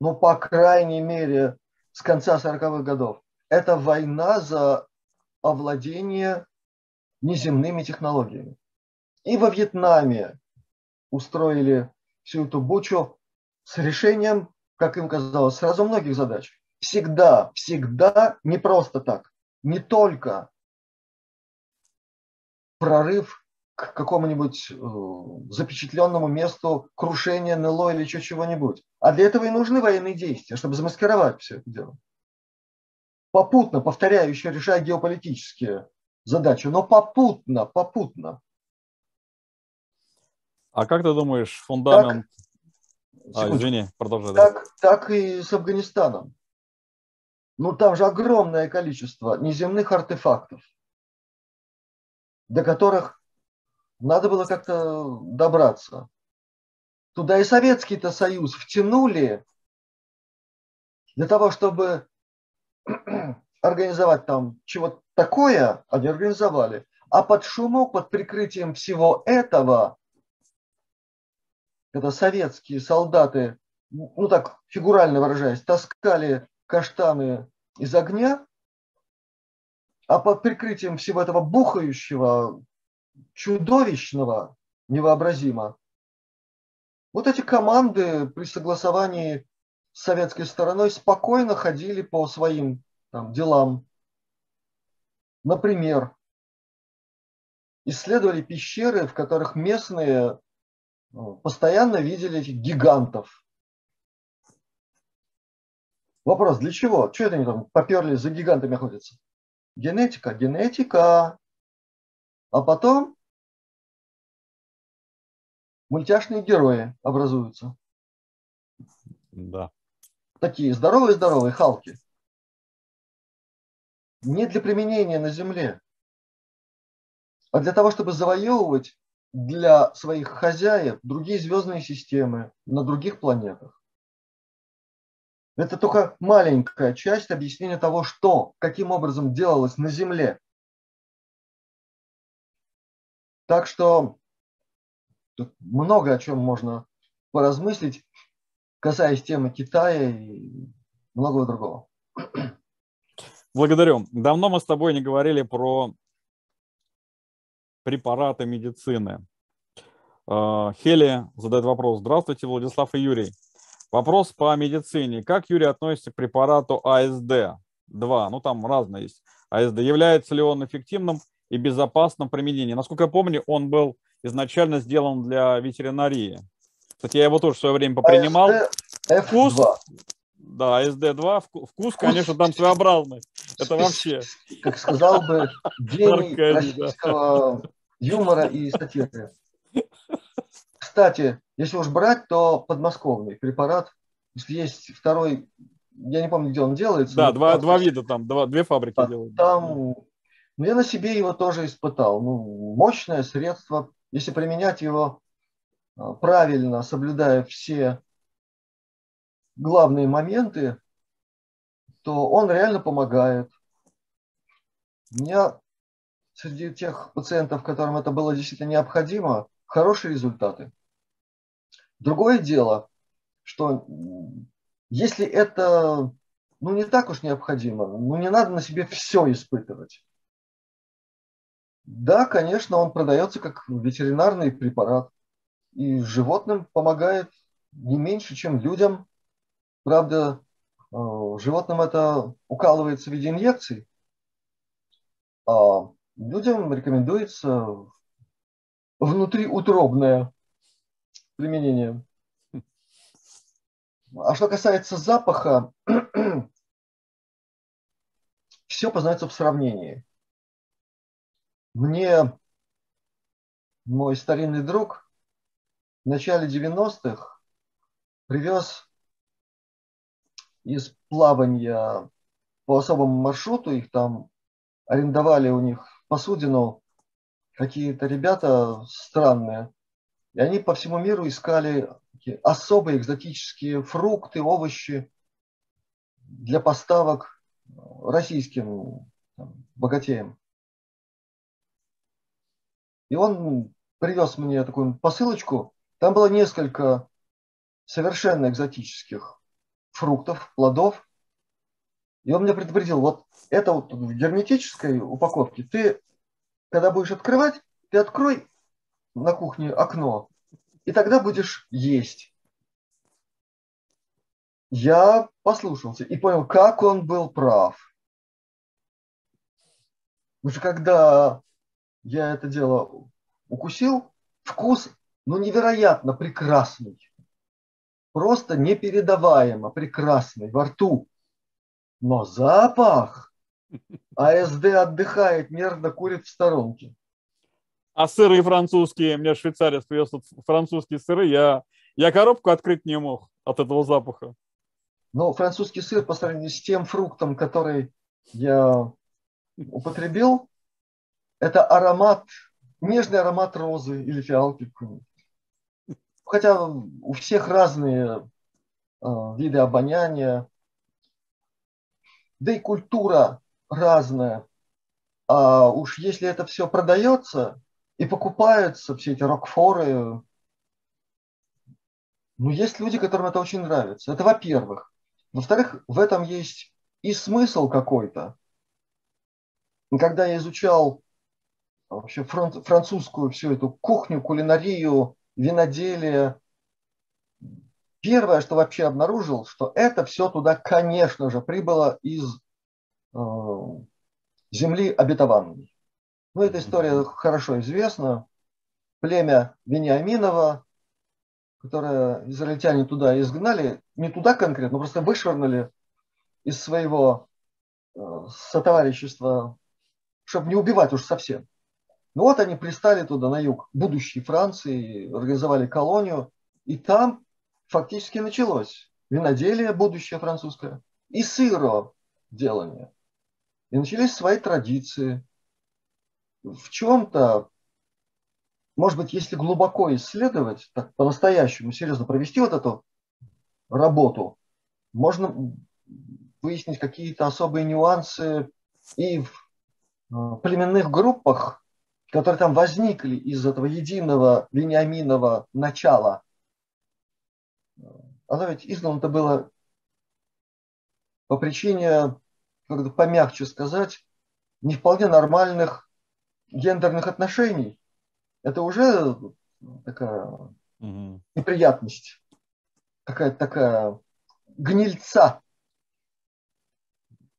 ну, по крайней мере, с конца 40-х годов, это война за овладение неземными технологиями. И во Вьетнаме устроили всю эту бучу с решением, как им казалось, сразу многих задач всегда, всегда не просто так. Не только прорыв к какому-нибудь э, запечатленному месту крушения НЛО или еще чего-нибудь. А для этого и нужны военные действия, чтобы замаскировать все это дело. Попутно, повторяю, еще решая геополитические задачи, но попутно, попутно. А как ты думаешь, фундамент... Так, а, извини, продолжай. Так, так и с Афганистаном. Ну там же огромное количество неземных артефактов, до которых надо было как-то добраться. Туда и Советский-то Союз втянули для того, чтобы [CLEARS THROAT] организовать там чего-то такое, они организовали. А под шумок, под прикрытием всего этого, когда советские солдаты, ну так фигурально выражаясь, таскали каштаны из огня, а под прикрытием всего этого бухающего, чудовищного, невообразимо, вот эти команды при согласовании с советской стороной спокойно ходили по своим там, делам. Например, исследовали пещеры, в которых местные ну, постоянно видели этих гигантов. Вопрос, для чего? Что это они там поперли за гигантами охотятся? Генетика, генетика. А потом мультяшные герои образуются. Да. Такие здоровые-здоровые халки. Не для применения на Земле, а для того, чтобы завоевывать для своих хозяев другие звездные системы на других планетах. Это только маленькая часть объяснения того, что, каким образом делалось на Земле. Так что тут много о чем можно поразмыслить, касаясь темы Китая и многого другого. Благодарю. Давно мы с тобой не говорили про препараты медицины. А, Хели задает вопрос. Здравствуйте, Владислав и Юрий. Вопрос по медицине. Как Юрий относится к препарату АСД-2? Ну, там разные есть. АСД. Является ли он эффективным и безопасным применением? Насколько я помню, он был изначально сделан для ветеринарии. Кстати, я его тоже в свое время попринимал. АСД Вкус, да, СД2, вкус, конечно, там своеобразный. Это вообще... Как сказал бы гений российского юмора и сатиры. Кстати, если уж брать, то подмосковный препарат. Есть второй, я не помню, где он делается. Да, два, два вида там, два, две фабрики да, делают. Там, ну, я на себе его тоже испытал. Ну, мощное средство. Если применять его а, правильно, соблюдая все главные моменты, то он реально помогает. У меня среди тех пациентов, которым это было действительно необходимо, хорошие результаты. Другое дело, что если это ну, не так уж необходимо, ну, не надо на себе все испытывать. Да, конечно, он продается как ветеринарный препарат, и животным помогает не меньше, чем людям. Правда, э, животным это укалывается в виде инъекций, а людям рекомендуется внутриутробное применение. А что касается запаха, [CLEARS THROAT] все познается в сравнении. Мне мой старинный друг в начале 90-х привез из плавания по особому маршруту, их там арендовали у них посудину какие-то ребята странные. И они по всему миру искали особые экзотические фрукты, овощи для поставок российским богатеям. И он привез мне такую посылочку. Там было несколько совершенно экзотических фруктов, плодов. И он меня предупредил, вот это вот в герметической упаковке, ты, когда будешь открывать, ты открой на кухне окно, и тогда будешь есть. Я послушался и понял, как он был прав. Потому что когда я это дело укусил, вкус ну, невероятно прекрасный просто непередаваемо прекрасный во рту. Но запах АСД отдыхает, нервно курит в сторонке. А сыры французские, мне швейцарец привез французские сыры, я, я коробку открыть не мог от этого запаха. Но французский сыр по сравнению с тем фруктом, который я употребил, это аромат, нежный аромат розы или фиалки хотя у всех разные э, виды обоняния, да и культура разная. А уж если это все продается и покупаются, все эти рокфоры, ну, есть люди, которым это очень нравится. Это во-первых. Во-вторых, в этом есть и смысл какой-то. Когда я изучал вообще французскую всю эту кухню, кулинарию, виноделие. Первое, что вообще обнаружил, что это все туда, конечно же, прибыло из э, земли обетованной. Ну, эта история хорошо известна. Племя Вениаминова, которое израильтяне туда изгнали, не туда конкретно, но просто вышвырнули из своего э, сотоварищества, чтобы не убивать уж совсем. Ну вот они пристали туда на юг будущей Франции, организовали колонию, и там фактически началось виноделие будущее французское и сыро делание. И начались свои традиции. В чем-то, может быть, если глубоко исследовать, так по-настоящему серьезно провести вот эту работу, можно выяснить какие-то особые нюансы и в э, племенных группах, которые там возникли из этого единого вениаминового начала, оно ведь издано было по причине, как помягче сказать, не вполне нормальных гендерных отношений. Это уже такая угу. неприятность, какая-то такая гнильца.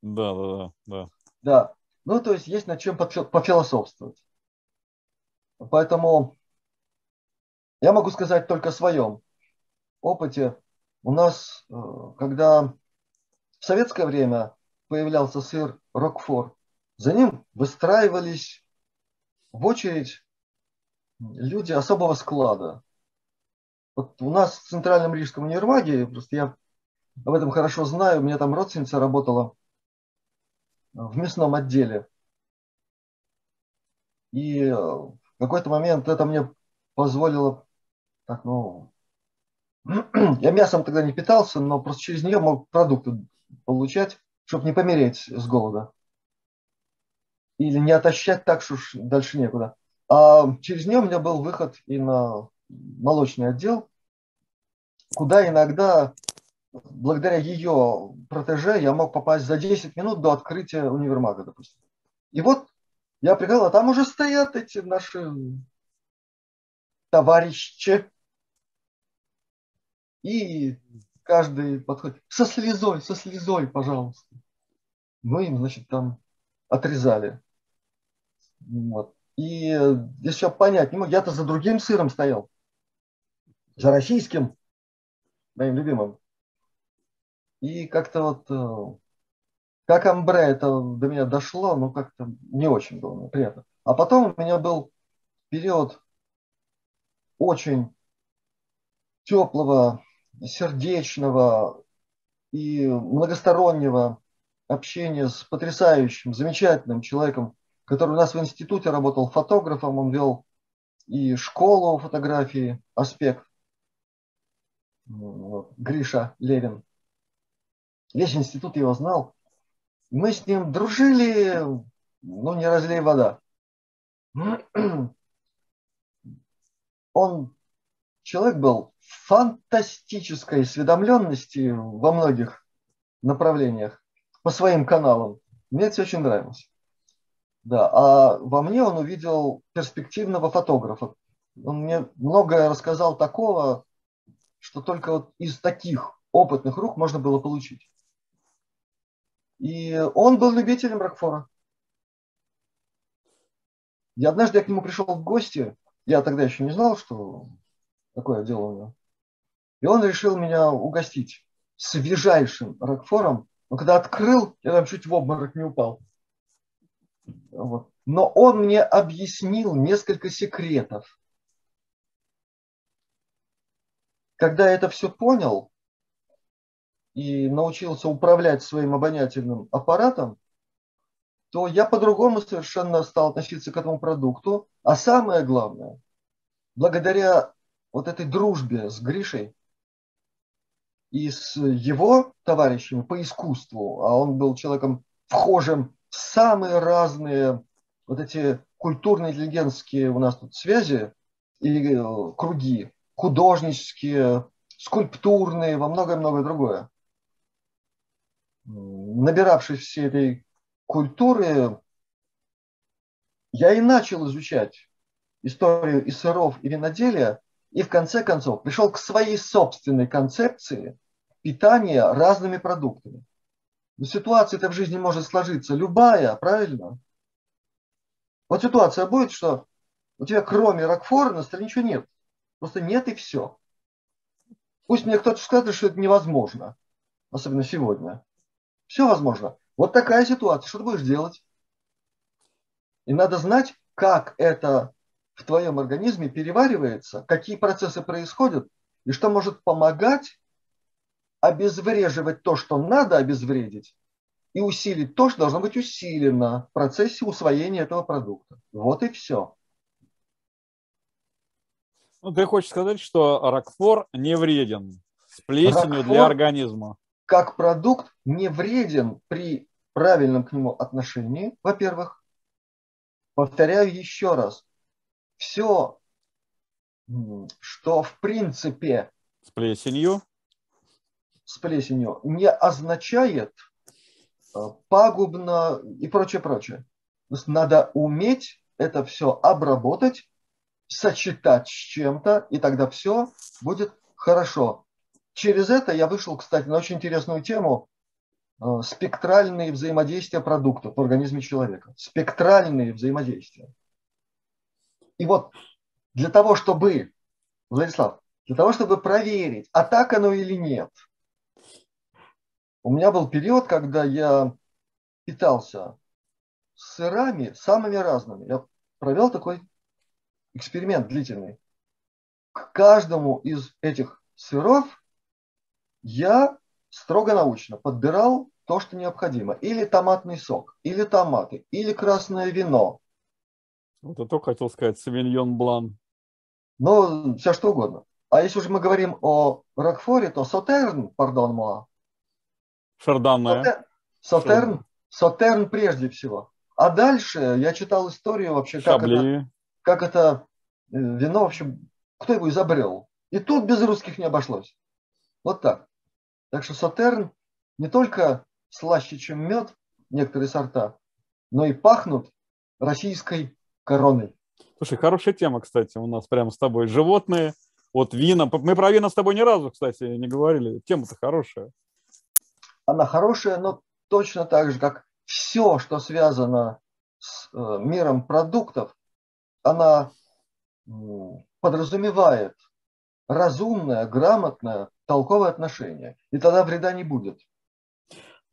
Да, да, да, да. Да. Ну, то есть есть над чем пофилософствовать. Поэтому я могу сказать только о своем опыте. У нас, э, когда в советское время появлялся сыр Рокфор, за ним выстраивались в очередь люди особого склада. Вот у нас в Центральном Рижском универмаге, просто я об этом хорошо знаю, у меня там родственница работала в мясном отделе. И в какой-то момент это мне позволило, так, ну, [CLEARS THROAT] я мясом тогда не питался, но просто через нее мог продукты получать, чтобы не помереть с голода. Или не отощать так, что дальше некуда. А через нее у меня был выход и на молочный отдел, куда иногда благодаря ее протеже я мог попасть за 10 минут до открытия универмага, допустим. И вот я приехал, а там уже стоят эти наши товарищи. И каждый подходит со слезой, со слезой, пожалуйста. Мы им, значит, там отрезали. Вот. И еще понять не я-то за другим сыром стоял. За российским, моим любимым. И как-то вот, э, как амбре это до меня дошло, но как-то не очень было приятно. А потом у меня был период очень теплого, сердечного и многостороннего общения с потрясающим, замечательным человеком, который у нас в институте работал фотографом, он вел и школу фотографии «Аспект», Гриша Левин. Весь институт его знал. Мы с ним дружили, ну, не разлей вода. Он человек был фантастической осведомленности во многих направлениях по своим каналам. Мне это очень нравилось. Да, а во мне он увидел перспективного фотографа. Он мне многое рассказал такого, что только вот из таких опытных рук можно было получить. И он был любителем Рокфора. И однажды я к нему пришел в гости, я тогда еще не знал, что такое дело у него. И он решил меня угостить свежайшим Рокфором. Но когда открыл, я там чуть в обморок не упал. Но он мне объяснил несколько секретов. Когда я это все понял, и научился управлять своим обонятельным аппаратом, то я по-другому совершенно стал относиться к этому продукту. А самое главное, благодаря вот этой дружбе с Гришей и с его товарищами по искусству, а он был человеком вхожим самые разные вот эти культурные, интеллигентские у нас тут связи и э, круги, художнические, скульптурные, во многое-многое другое набиравшись всей этой культуры, я и начал изучать историю и сыров, и виноделия, и в конце концов пришел к своей собственной концепции питания разными продуктами. Но ситуация-то в жизни может сложиться любая, правильно? Вот ситуация будет, что у тебя кроме Рокфора на столе ничего нет. Просто нет и все. Пусть мне кто-то скажет, что это невозможно. Особенно сегодня. Все возможно. Вот такая ситуация. Что ты будешь делать? И надо знать, как это в твоем организме переваривается, какие процессы происходят, и что может помогать обезвреживать то, что надо обезвредить, и усилить то, что должно быть усилено в процессе усвоения этого продукта. Вот и все. Ну, ты хочешь сказать, что ракфор не вреден с плесенью Рокфор, для организма? как продукт не вреден при правильном к нему отношении, во-первых. повторяю еще раз, все, что в принципе с плесенью, с плесенью не означает э, пагубно и прочее, прочее. То есть надо уметь это все обработать, сочетать с чем-то, и тогда все будет хорошо. Через это я вышел, кстати, на очень интересную тему э, спектральные взаимодействия продуктов в организме человека. Спектральные взаимодействия. И вот для того, чтобы, Владислав, для того, чтобы проверить, а так оно или нет, у меня был период, когда я питался сырами самыми разными. Я провел такой эксперимент длительный. К каждому из этих сыров я строго научно подбирал то, что необходимо. Или томатный сок, или томаты, или красное вино. Вот только хотел сказать, савиньон блан. Ну, все что угодно. А если уже мы говорим о Рокфоре, то Сотерн, пардон, моа. Шардонне. Сотерн, Сотерн прежде всего. А дальше я читал историю вообще, как это, как это э, вино вообще, кто его изобрел. И тут без русских не обошлось. Вот так. Так что Сотерн не только слаще, чем мед, некоторые сорта, но и пахнут российской короной. Слушай, хорошая тема, кстати, у нас прямо с тобой. Животные, вот вина. Мы про вина с тобой ни разу, кстати, не говорили. Тема-то хорошая. Она хорошая, но точно так же, как все, что связано с э, миром продуктов, она подразумевает разумное, грамотное, толковое отношение. И тогда вреда не будет.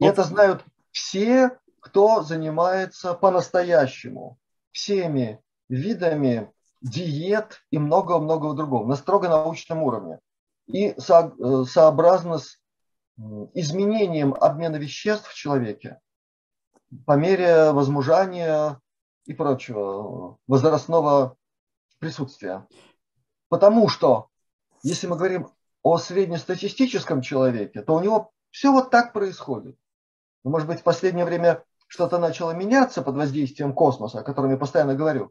И это знают все, кто занимается по-настоящему всеми видами диет и много-много другого на строго научном уровне. И э, сообразно с изменением обмена веществ в человеке, по мере возмужания и прочего, возрастного присутствия. Потому что, если мы говорим о среднестатистическом человеке, то у него все вот так происходит. Ну, может быть, в последнее время что-то начало меняться под воздействием космоса, о котором я постоянно говорю.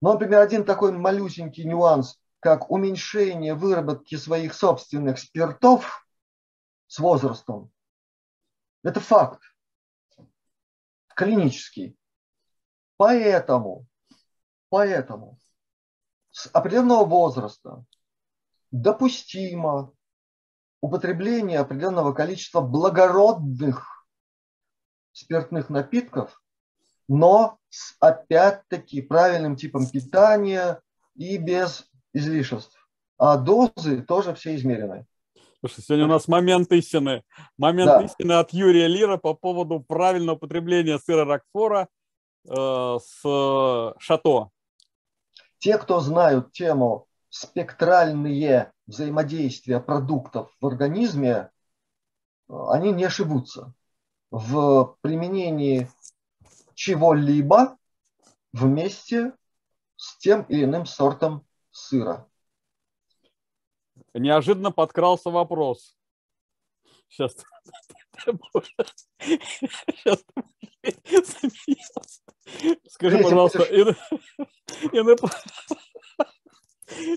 Но, например, один такой малюсенький нюанс, как уменьшение выработки своих собственных спиртов с возрастом, это факт клинический. Поэтому, поэтому с определенного возраста допустимо употребление определенного количества благородных спиртных напитков, но с опять-таки правильным типом питания и без излишеств. А дозы тоже все измерены. Слушай, сегодня у нас момент истины. Момент да. истины от Юрия Лира по поводу правильного употребления сыра Рокфора э, с шато. Те, кто знают тему спектральные взаимодействия продуктов в организме, они не ошибутся в применении чего-либо вместе с тем или иным сортом сыра неожиданно подкрался вопрос. Сейчас. Сейчас. Скажи, пожалуйста,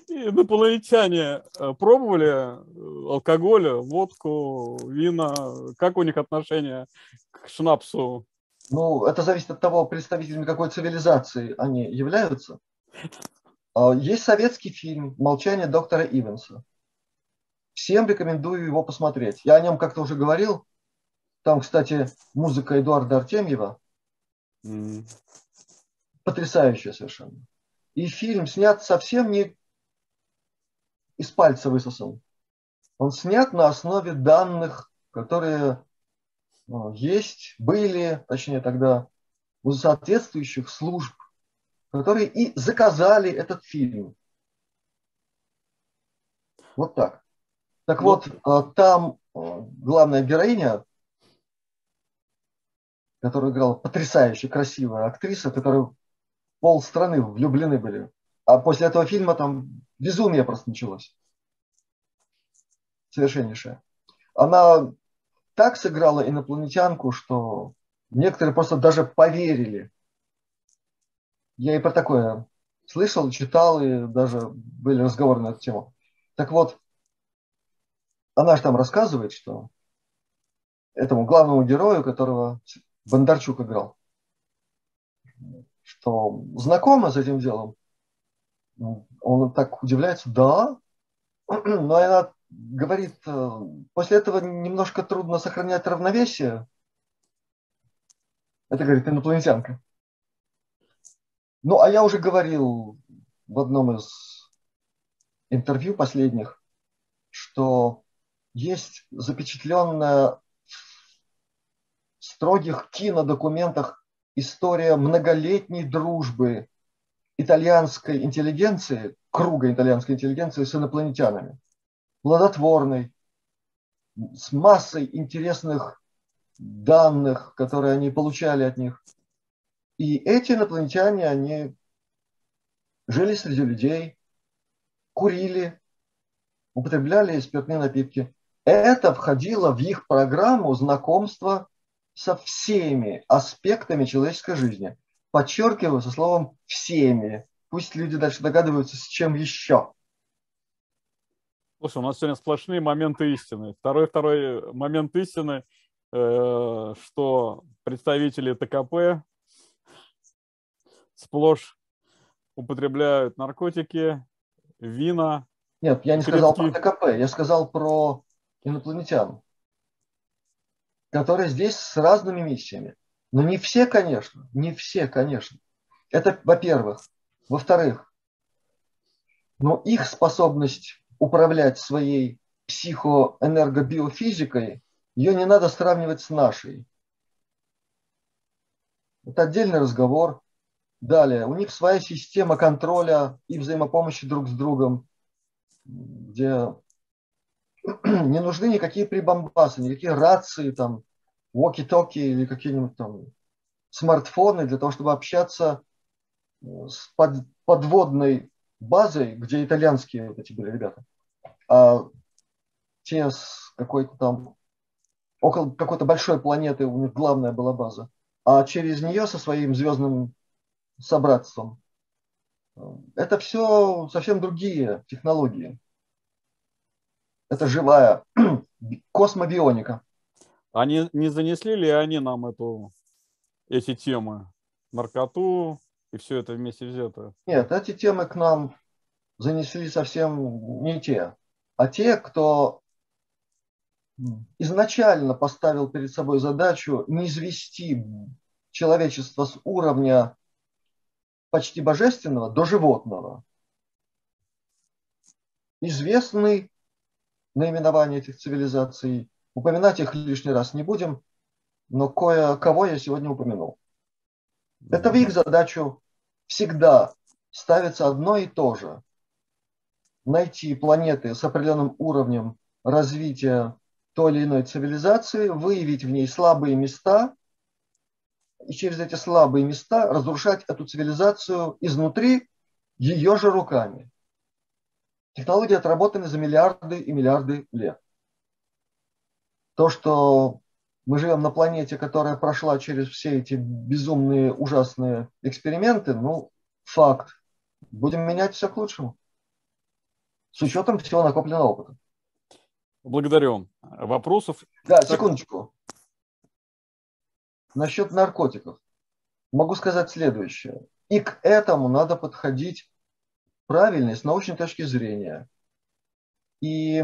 инопланетяне э, пробовали э, алкоголь, водку, вина? Как у них отношение к шнапсу? Ну, это зависит от того, представителями какой цивилизации они являются. А, есть советский фильм «Молчание доктора Ивенса». Всем рекомендую его посмотреть. Я о нем как-то уже говорил. Там, кстати, музыка Эдуарда Артемьева. Mm. Потрясающая совершенно. И фильм снят совсем не из пальца высосан. Он снят на основе данных, которые ну, есть, были, точнее тогда, у соответствующих служб, которые и заказали этот фильм. Вот так. Так ну, вот, э, там э, главная героиня, которую играла потрясающе красивая актриса, которой пол страны влюблены были. А после этого фильма там безумие просто началось. Совершеннейшее. Она так сыграла инопланетянку, что некоторые просто даже поверили Я и про такое слышал, читал, и даже были разговоры на эту тему. Так вот, она же там рассказывает, что этому главному герою, которого Бондарчук играл, что знакома с этим делом. Он так удивляется, да, [CLEARS THROAT] но она говорит, э, после этого немножко трудно сохранять равновесие. Это говорит инопланетянка. Ну, а я уже говорил в одном из интервью последних, что есть запечатленная в строгих кинодокументах история многолетней дружбы итальянской интеллигенции, круга итальянской интеллигенции с инопланетянами. Плодотворной, с массой интересных данных, которые они получали от них. И эти инопланетяне, они жили среди людей, курили, употребляли спиртные напитки. Это входило в их программу знакомства со всеми аспектами человеческой жизни. Подчеркиваю со словом «всеми». Пусть люди дальше догадываются, с чем еще. Слушай, у нас сегодня сплошные моменты истины. Второй, второй момент истины, э, что представители ТКП сплошь употребляют наркотики, вина. Нет, я не сказал про ТКП, я сказал про инопланетян, которые здесь с разными миссиями. Но не все, конечно, не все, конечно. Это, во-первых. Во-вторых, но их способность управлять своей психоэнергобиофизикой, ее не надо сравнивать с нашей. Это отдельный разговор. Далее, у них своя система контроля и взаимопомощи друг с другом, где [CLEARS THROAT] не нужны никакие прибамбасы, никакие рации, там, walkie-talkie или какие-нибудь там смартфоны для того, чтобы общаться э, с под, подводной базой, где итальянские вот эти были ребята, а те с какой-то там около какой-то большой планеты у них главная была база, а через нее со своим звездным собратством. Это все совсем другие технологии. Это живая [CLEARS THROAT] космобионика. Они не занесли ли они нам эту, эти темы? Наркоту и все это вместе взято? Нет, эти темы к нам занесли совсем не те. А те, кто изначально поставил перед собой задачу не извести человечество с уровня почти божественного до животного. Известны наименования этих цивилизаций. Упоминать их лишний раз не будем, но кое-кого я сегодня упомянул. Это в их задачу всегда ставится одно и то же. Найти планеты с определенным уровнем развития той или иной цивилизации, выявить в ней слабые места и через эти слабые места разрушать эту цивилизацию изнутри ее же руками. Технологии отработаны за миллиарды и миллиарды лет. То, что мы живем на планете, которая прошла через все эти безумные, ужасные эксперименты, ну, факт. Будем менять все к лучшему. С учетом всего накопленного опыта. Благодарю. Вопросов? Да, секундочку. Насчет наркотиков. Могу сказать следующее. И к этому надо подходить правильно, с научной точки зрения. И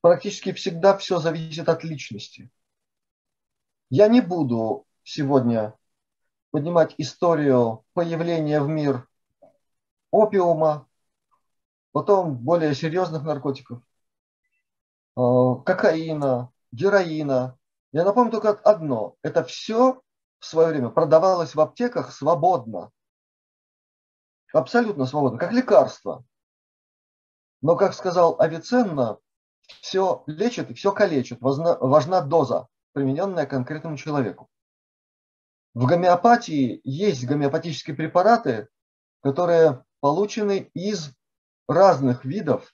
практически всегда все зависит от личности. Я не буду сегодня поднимать историю появления в мир опиума, потом более серьезных наркотиков, э, кокаина, героина, я напомню только одно. Это все в свое время продавалось в аптеках свободно. Абсолютно свободно, как лекарство. Но, как сказал Авиценна, все лечит и все калечит. Важна, важна доза, примененная конкретному человеку. В гомеопатии есть гомеопатические препараты, которые получены из разных видов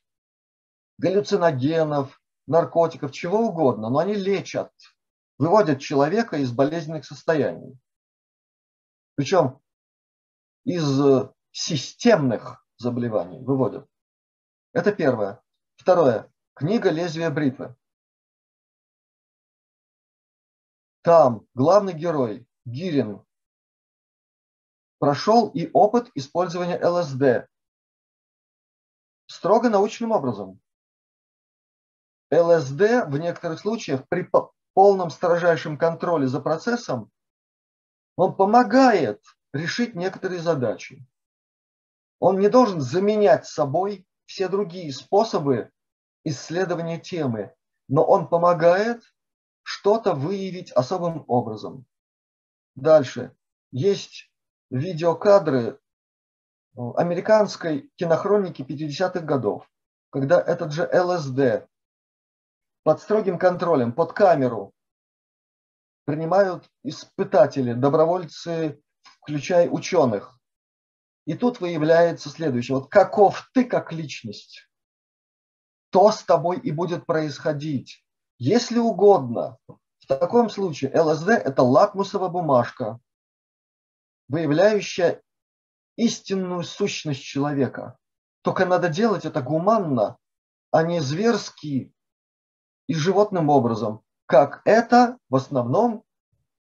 галлюциногенов, наркотиков, чего угодно, но они лечат выводят человека из болезненных состояний. Причем из системных заболеваний выводят. Это первое. Второе. Книга «Лезвие бритвы». Там главный герой Гирин прошел и опыт использования ЛСД строго научным образом. ЛСД в некоторых случаях при полном строжайшем контроле за процессом, он помогает решить некоторые задачи. Он не должен заменять собой все другие способы исследования темы, но он помогает что-то выявить особым образом. Дальше. Есть видеокадры э, американской кинохроники 50-х годов, когда этот же ЛСД под строгим контролем, под камеру принимают испытатели, добровольцы, включая ученых. И тут выявляется следующее. Вот каков ты как личность, то с тобой и будет происходить. Если угодно, в таком случае ЛСД – это лакмусовая бумажка, выявляющая истинную сущность человека. Только надо делать это гуманно, а не зверски и животным образом, как это в основном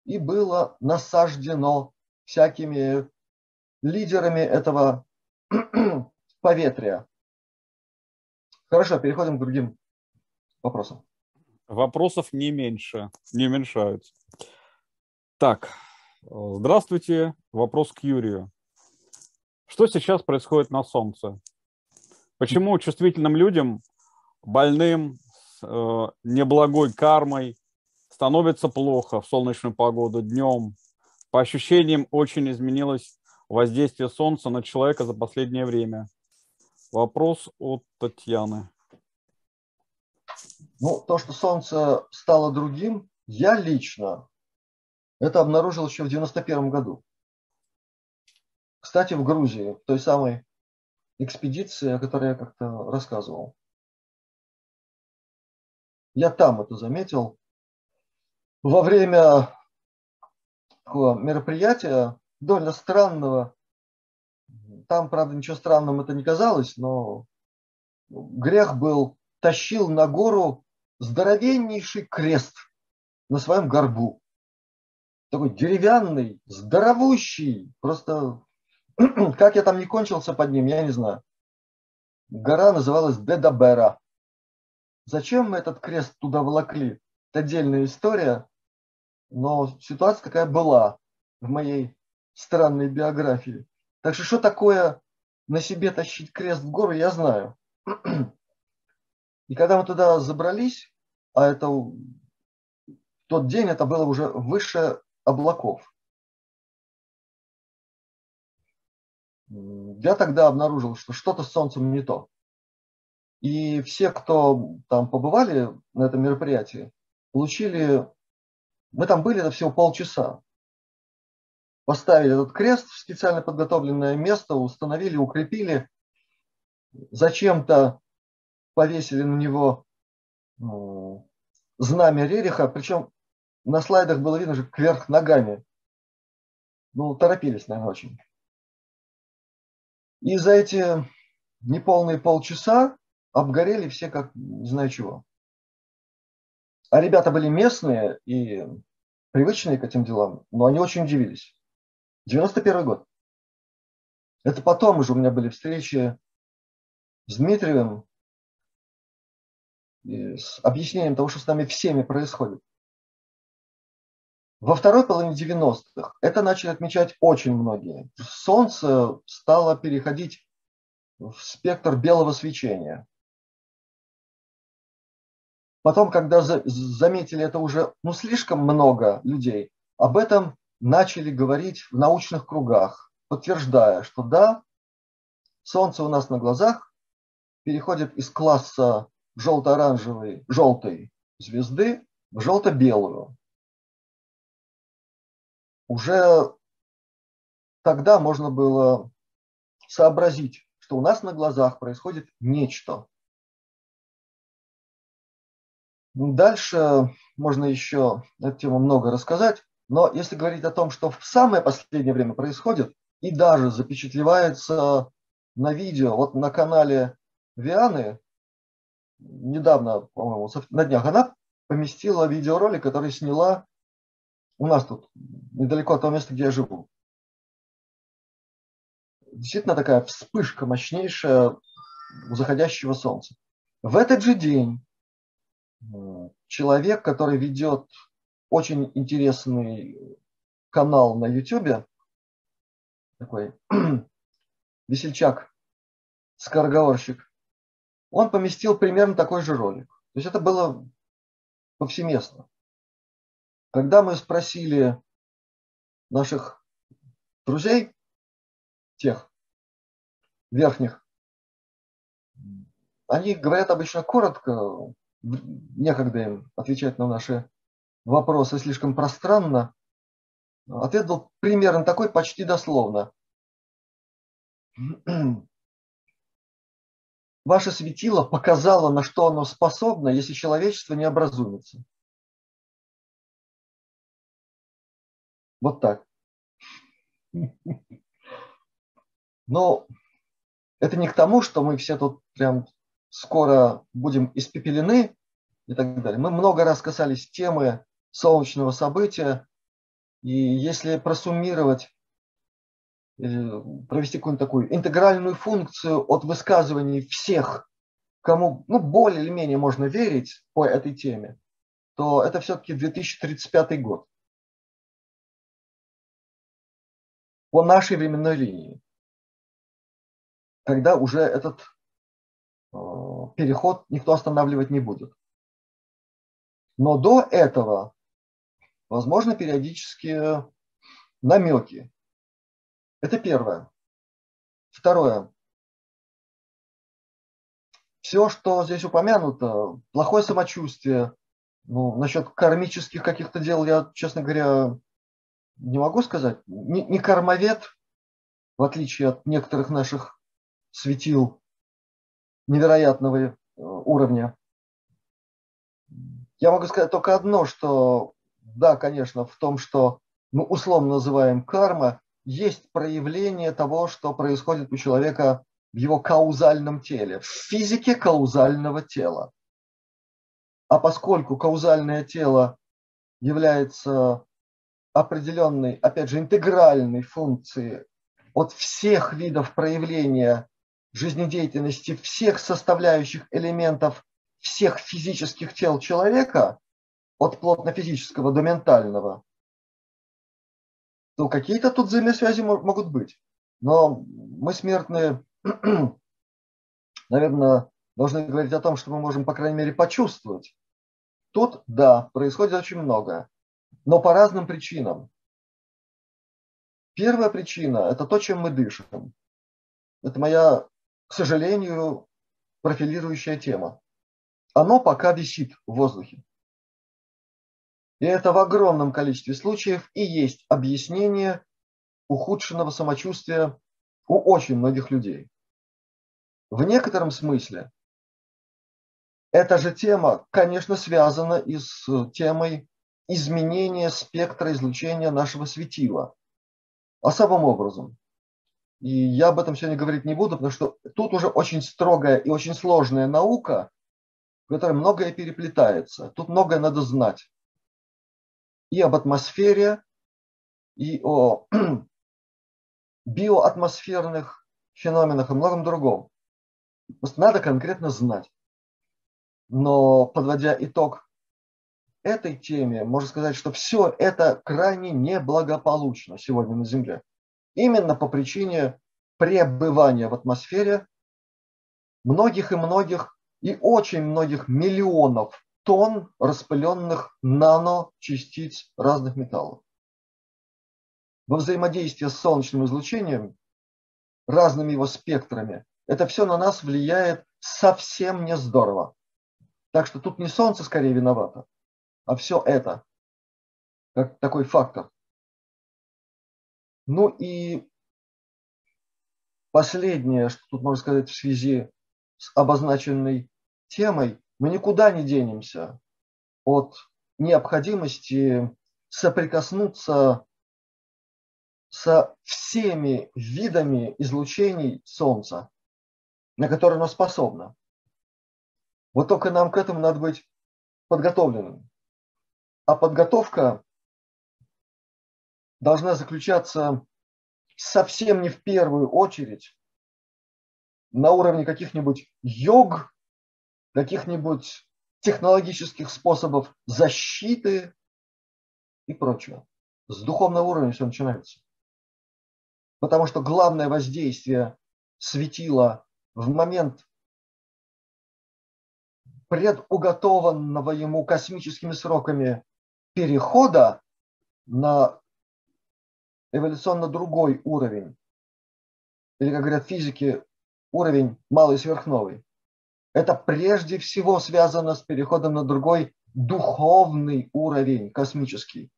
и было насаждено всякими лидерами этого [CLEARS THROAT] поветрия. Хорошо, переходим к другим вопросам. Вопросов не меньше, не уменьшаются. Так, здравствуйте. Вопрос к Юрию. Что сейчас происходит на Солнце? Почему чувствительным людям, больным, с э, неблагой кармой, становится плохо в солнечную погоду днем? По ощущениям, очень изменилось воздействие Солнца на человека за последнее время. Вопрос от Татьяны. Ну, то, что Солнце стало другим, я лично это обнаружил еще в 91 году. Кстати, в Грузии, в той самой экспедиции, о которой я как-то рассказывал. Я там это заметил. Во время мероприятия, довольно странного, там, правда, ничего странным это не казалось, но грех был, тащил на гору здоровеннейший крест на своем горбу. Такой деревянный, здоровущий. Просто [CLEARS THROAT] как я там не кончился под ним, я не знаю. Гора называлась Дедабера. Зачем мы этот крест туда волокли? Это отдельная история. Но ситуация такая была в моей странной биографии. Так что что такое на себе тащить крест в гору, я знаю. И когда мы туда забрались, а это тот день это было уже выше облаков. Я тогда обнаружил, что что-то с Солнцем не то. И все, кто там побывали на этом мероприятии, получили... Мы там были это всего полчаса. Поставили этот крест в специально подготовленное место, установили, укрепили. Зачем-то повесили на него ну, знамя Рериха, причем на слайдах было видно же кверх ногами. Ну, торопились, наверное, очень. И за эти неполные полчаса обгорели все как не знаю чего. А ребята были местные и привычные к этим делам, но они очень удивились. 91 год. Это потом уже у меня были встречи с Дмитриевым, с объяснением того, что с нами всеми происходит. Во второй половине 90-х это начали отмечать очень многие. Солнце стало переходить в спектр белого свечения. Потом, когда заметили это уже ну, слишком много людей, об этом начали говорить в научных кругах, подтверждая, что да, Солнце у нас на глазах переходит из класса желто-оранжевой, желтой звезды в желто-белую. Уже тогда можно было сообразить, что у нас на глазах происходит нечто. Дальше можно еще на эту тему много рассказать. Но если говорить о том, что в самое последнее время происходит, и даже запечатлевается на видео, вот на канале Вианы, недавно, по-моему, на днях, она поместила видеоролик, который сняла у нас тут, недалеко от того места, где я живу. Действительно такая вспышка мощнейшая заходящего солнца. В этот же день э, человек, который ведет очень интересный канал на YouTube, такой [CLEARS THROAT] весельчак, скороговорщик, он поместил примерно такой же ролик. То есть это было повсеместно. Когда мы спросили наших друзей, тех верхних, они говорят обычно коротко, некогда им отвечать на наши вопросы слишком пространно. Ответ был примерно такой, почти дословно. [CLEARS THROAT] Ваше светило показало, на что оно способно, если человечество не образумится. Вот так. [LAUGHS] Но это не к тому, что мы все тут прям скоро будем испепелены и так далее. Мы много раз касались темы солнечного события, и если просуммировать, провести какую-нибудь такую интегральную функцию от высказываний всех, кому ну, более или менее можно верить по этой теме, то это все-таки 2035 год. По нашей временной линии. Когда уже этот э, переход никто останавливать не будет. Но до этого возможно периодические намеки. Это первое. Второе. Все, что здесь упомянуто, плохое самочувствие, ну, насчет кармических каких-то дел, я, честно говоря, не могу сказать. Не, не кармовед, в отличие от некоторых наших светил невероятного э, уровня. Я могу сказать только одно, что да, конечно, в том, что мы условно называем карма, есть проявление того, что происходит у человека в его каузальном теле, в физике каузального тела. А поскольку каузальное тело является определенной, опять же, интегральной функцией от всех видов проявления жизнедеятельности всех составляющих элементов всех физических тел человека, от плотно-физического до ментального, то какие-то тут взаимосвязи могут быть. Но мы смертные, [CLEARS THROAT] наверное, должны говорить о том, что мы можем, по крайней мере, почувствовать. Тут, да, происходит очень много, но по разным причинам. Первая причина – это то, чем мы дышим. Это моя, к сожалению, профилирующая тема оно пока висит в воздухе. И это в огромном количестве случаев и есть объяснение ухудшенного самочувствия у очень многих людей. В некотором смысле эта же тема, конечно, связана и с темой изменения спектра излучения нашего светила. Особым образом. И я об этом сегодня говорить не буду, потому что тут уже очень строгая и очень сложная наука, в которой многое переплетается. Тут многое надо знать. И об атмосфере, и о [CLEARS THROAT] биоатмосферных феноменах и многом другом. Надо конкретно знать. Но подводя итог этой теме, можно сказать, что все это крайне неблагополучно сегодня на Земле. Именно по причине пребывания в атмосфере многих и многих и очень многих миллионов тонн распыленных наночастиц разных металлов. Во взаимодействии с солнечным излучением, разными его спектрами, это все на нас влияет совсем не здорово. Так что тут не солнце скорее виновато, а все это, как такой фактор. Ну и последнее, что тут можно сказать в связи с обозначенной темой, мы никуда не денемся от необходимости соприкоснуться со всеми видами излучений Солнца, на которые оно способно. Вот только нам к этому надо быть подготовленным. А подготовка должна заключаться совсем не в первую очередь на уровне каких-нибудь йог, каких-нибудь технологических способов защиты и прочего. С духовного уровня все начинается. Потому что главное воздействие светила в момент предуготованного ему космическими сроками перехода на эволюционно другой уровень, или, как говорят физики, уровень малый сверхновый, это прежде всего связано с переходом на другой духовный уровень космический.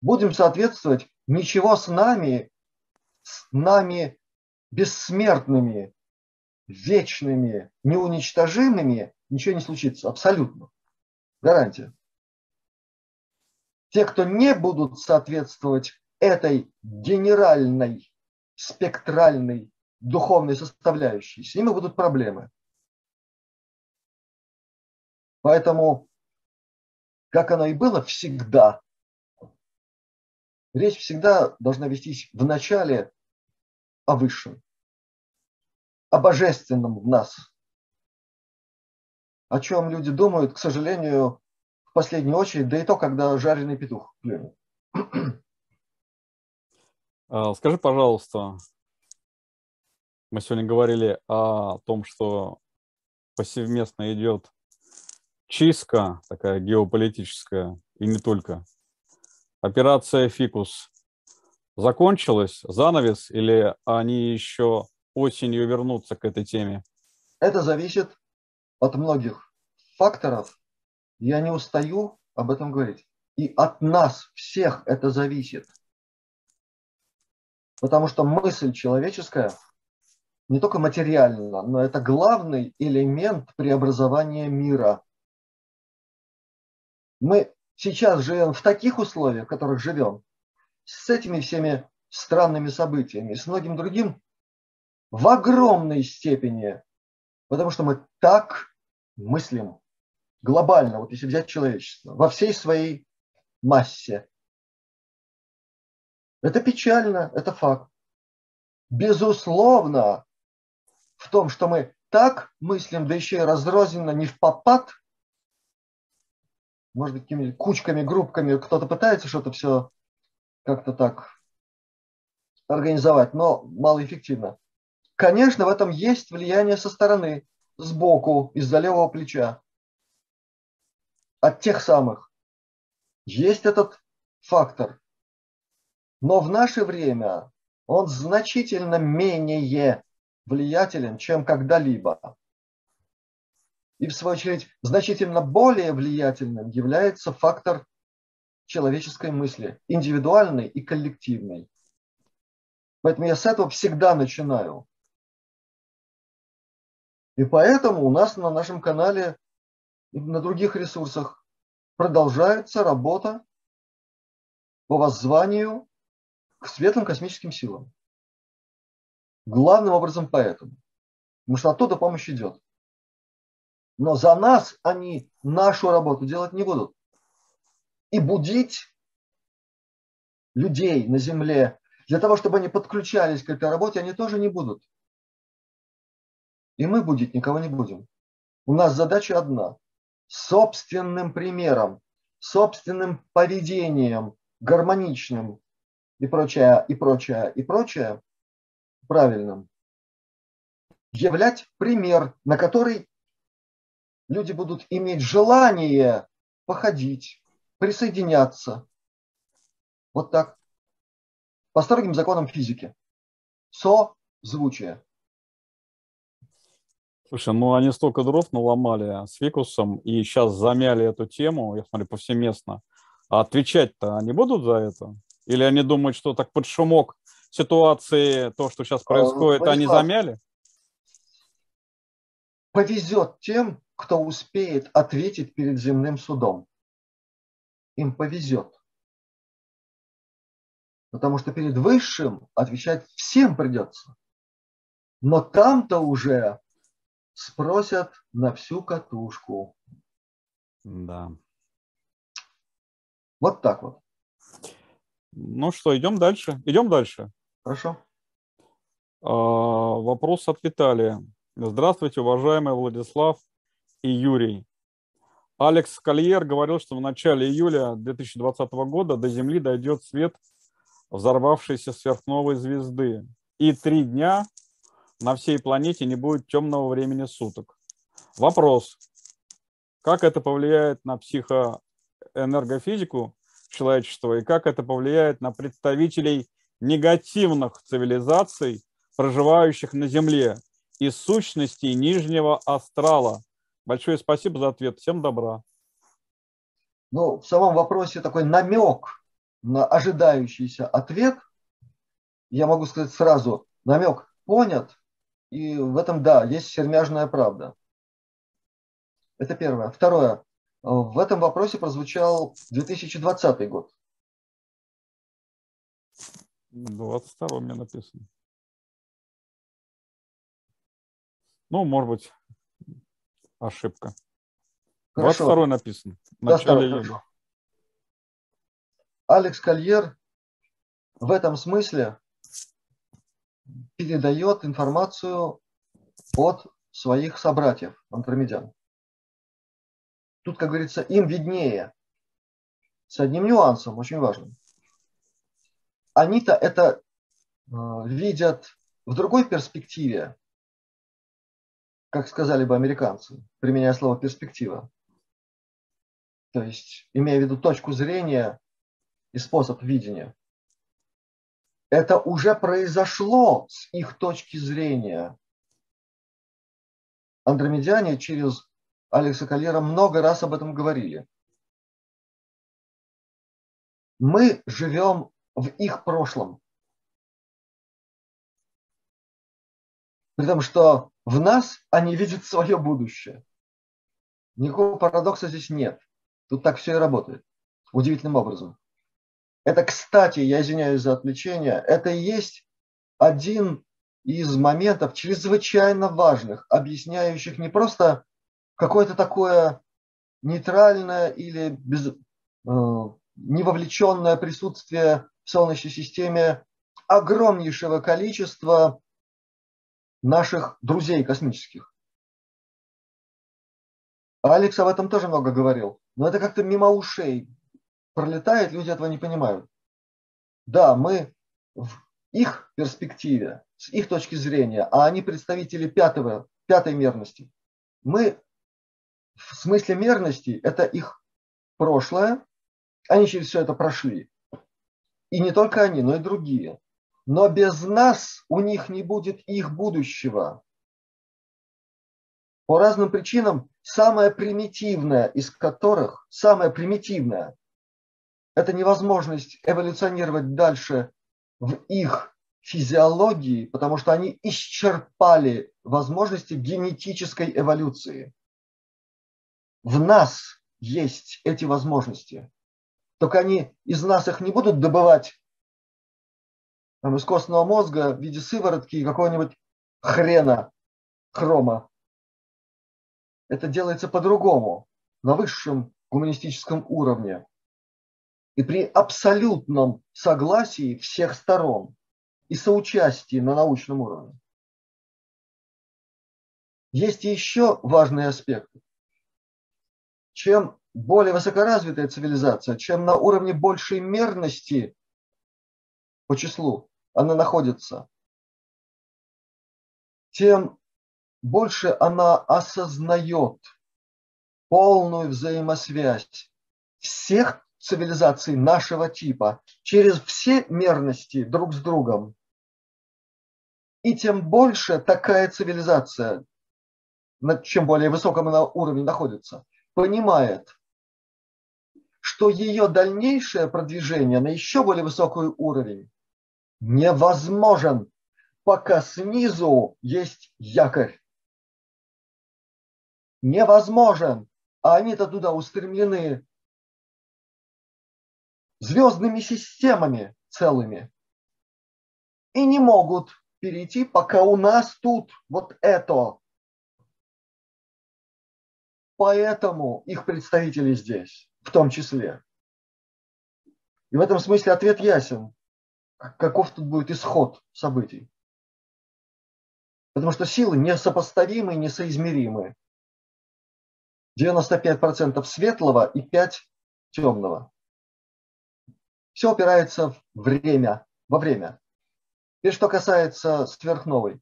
Будем соответствовать, ничего с нами, с нами бессмертными, вечными, неуничтожимыми, ничего не случится, абсолютно. Гарантия. Те, кто не будут соответствовать этой генеральной, спектральной, духовной составляющей, с ними будут проблемы. Поэтому, как оно и было всегда, речь всегда должна вестись в начале о высшем, о божественном в нас. О чем люди думают, к сожалению, в последнюю очередь, да и то, когда жареный петух. А, скажи, пожалуйста, мы сегодня говорили о том, что повсеместно идет чистка такая геополитическая, и не только. Операция «Фикус» закончилась, занавес, или они еще осенью вернутся к этой теме? Это зависит от многих факторов. Я не устаю об этом говорить. И от нас всех это зависит. Потому что мысль человеческая не только материальна, но это главный элемент преобразования мира. Мы сейчас живем в таких условиях, в которых живем, с этими всеми странными событиями, с многим другим, в огромной степени, потому что мы так мыслим глобально, вот если взять человечество, во всей своей массе. Это печально, это факт. Безусловно, в том, что мы так мыслим, да еще и разрозненно, не в попад, может быть, какими-то кучками, группками, кто-то пытается что-то все как-то так организовать, но малоэффективно. Конечно, в этом есть влияние со стороны, сбоку, из-за левого плеча. От тех самых. Есть этот фактор. Но в наше время он значительно менее влиятелен, чем когда-либо. И, в свою очередь, значительно более влиятельным является фактор человеческой мысли, индивидуальной и коллективной. Поэтому я с этого всегда начинаю. И поэтому у нас на нашем канале и на других ресурсах продолжается работа по воззванию к светлым космическим силам. Главным образом поэтому. Потому что оттуда помощь идет. Но за нас они нашу работу делать не будут. И будить людей на Земле для того, чтобы они подключались к этой работе, они тоже не будут. И мы будить никого не будем. У нас задача одна. Собственным примером, собственным поведением, гармоничным и прочее, и прочее, и прочее, правильным, являть пример, на который люди будут иметь желание походить, присоединяться. Вот так. По строгим законам физики. Созвучие. Слушай, ну они столько дров наломали с Викусом и сейчас замяли эту тему, я смотрю, повсеместно. А отвечать-то они будут за это? Или они думают, что так под шумок ситуации, то, что сейчас а, происходит, Владислав, они замяли? Повезет тем, кто успеет ответить перед земным судом. им повезет. Потому что перед высшим отвечать всем придется. Но там-то уже спросят на всю катушку. Да. Вот так вот. Ну что, идем дальше. Идем дальше. Хорошо. А, вопрос от Виталия. Здравствуйте, уважаемый Владислав и Юрий. Алекс Кольер говорил, что в начале июля 2020 года до Земли дойдет свет взорвавшейся сверхновой звезды. И три дня на всей планете не будет темного времени суток. Вопрос. Как это повлияет на психоэнергофизику человечества и как это повлияет на представителей негативных цивилизаций, проживающих на Земле, из сущностей нижнего астрала? Большое спасибо за ответ. Всем добра. Ну, в самом вопросе такой намек на ожидающийся ответ. Я могу сказать сразу, намек понят, и в этом, да, есть сермяжная правда. Это первое. Второе. В этом вопросе прозвучал 2020 год. 22 у меня написано. Ну, может быть, ошибка. Хорошо. 22 написано. В начале 22, Алекс Кольер в этом смысле передает информацию от своих собратьев, андромедян. Тут, как говорится, им виднее. С одним нюансом, очень важным. Они-то это э, видят в другой перспективе, как сказали бы американцы, применяя слово перспектива. То есть, имея в виду точку зрения и способ видения. Это уже произошло с их точки зрения. Андромедяне через Алекса Кальера много раз об этом говорили. Мы живем в их прошлом. При том, что в нас они видят свое будущее. Никакого парадокса здесь нет. Тут так все и работает. Удивительным образом. Это, кстати, я извиняюсь за отвлечение, это и есть один из моментов чрезвычайно важных, объясняющих не просто какое-то такое нейтральное или без, э, невовлеченное присутствие в Солнечной системе огромнейшего количества наших друзей космических. Алекс об этом тоже много говорил, но это как-то мимо ушей пролетает, люди этого не понимают. Да, мы в их перспективе, с их точки зрения, а они представители пятого, пятой мерности, мы в смысле мерности это их прошлое, они через все это прошли. И не только они, но и другие. Но без нас у них не будет их будущего. По разным причинам, самое примитивное из которых, самое примитивное, это невозможность эволюционировать дальше в их физиологии, потому что они исчерпали возможности генетической эволюции. В нас есть эти возможности. Только они из нас их не будут добывать там, из костного мозга в виде сыворотки и какого-нибудь хрена, хрома. Это делается по-другому, на высшем гуманистическом уровне и при абсолютном согласии всех сторон и соучастии на научном уровне. Есть еще важный аспект. Чем более высокоразвитая цивилизация, чем на уровне большей мерности по числу она находится, тем больше она осознает полную взаимосвязь всех цивилизаций нашего типа через все мерности друг с другом. И тем больше такая цивилизация, чем более высоком она уровне находится, понимает, что ее дальнейшее продвижение на еще более высокий уровень невозможен, пока снизу есть якорь. Невозможен, а они-то туда устремлены звездными системами целыми и не могут перейти, пока у нас тут вот это. Поэтому их представители здесь, в том числе. И в этом смысле ответ ясен. Каков тут будет исход событий? Потому что силы несопоставимы, несоизмеримы. 95% светлого и 5% темного. Все опирается в время, во время. И что касается сверхновой,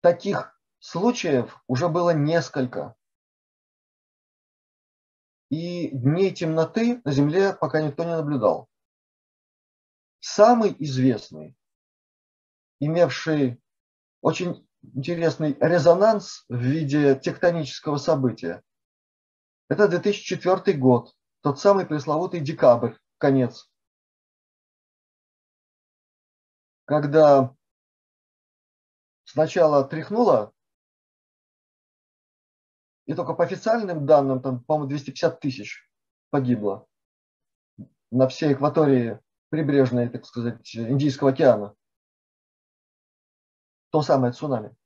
таких случаев уже было несколько. И дней темноты на Земле пока никто не наблюдал. Самый известный, имевший очень интересный резонанс в виде тектонического события, это 2004 год, тот самый пресловутый декабрь, конец когда сначала тряхнуло, и только по официальным данным, там, по-моему, 250 тысяч погибло на всей экватории прибрежной, так сказать, Индийского океана. То самое цунами.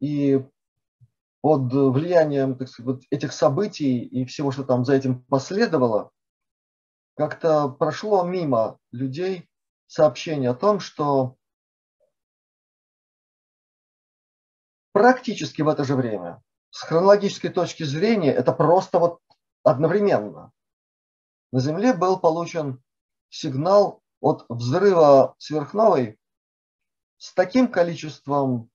И под влиянием так сказать, вот этих событий и всего, что там за этим последовало, как-то прошло мимо людей сообщение о том, что практически в это же время, с хронологической точки зрения, это просто вот одновременно. На Земле был получен сигнал от взрыва сверхновой с таким количеством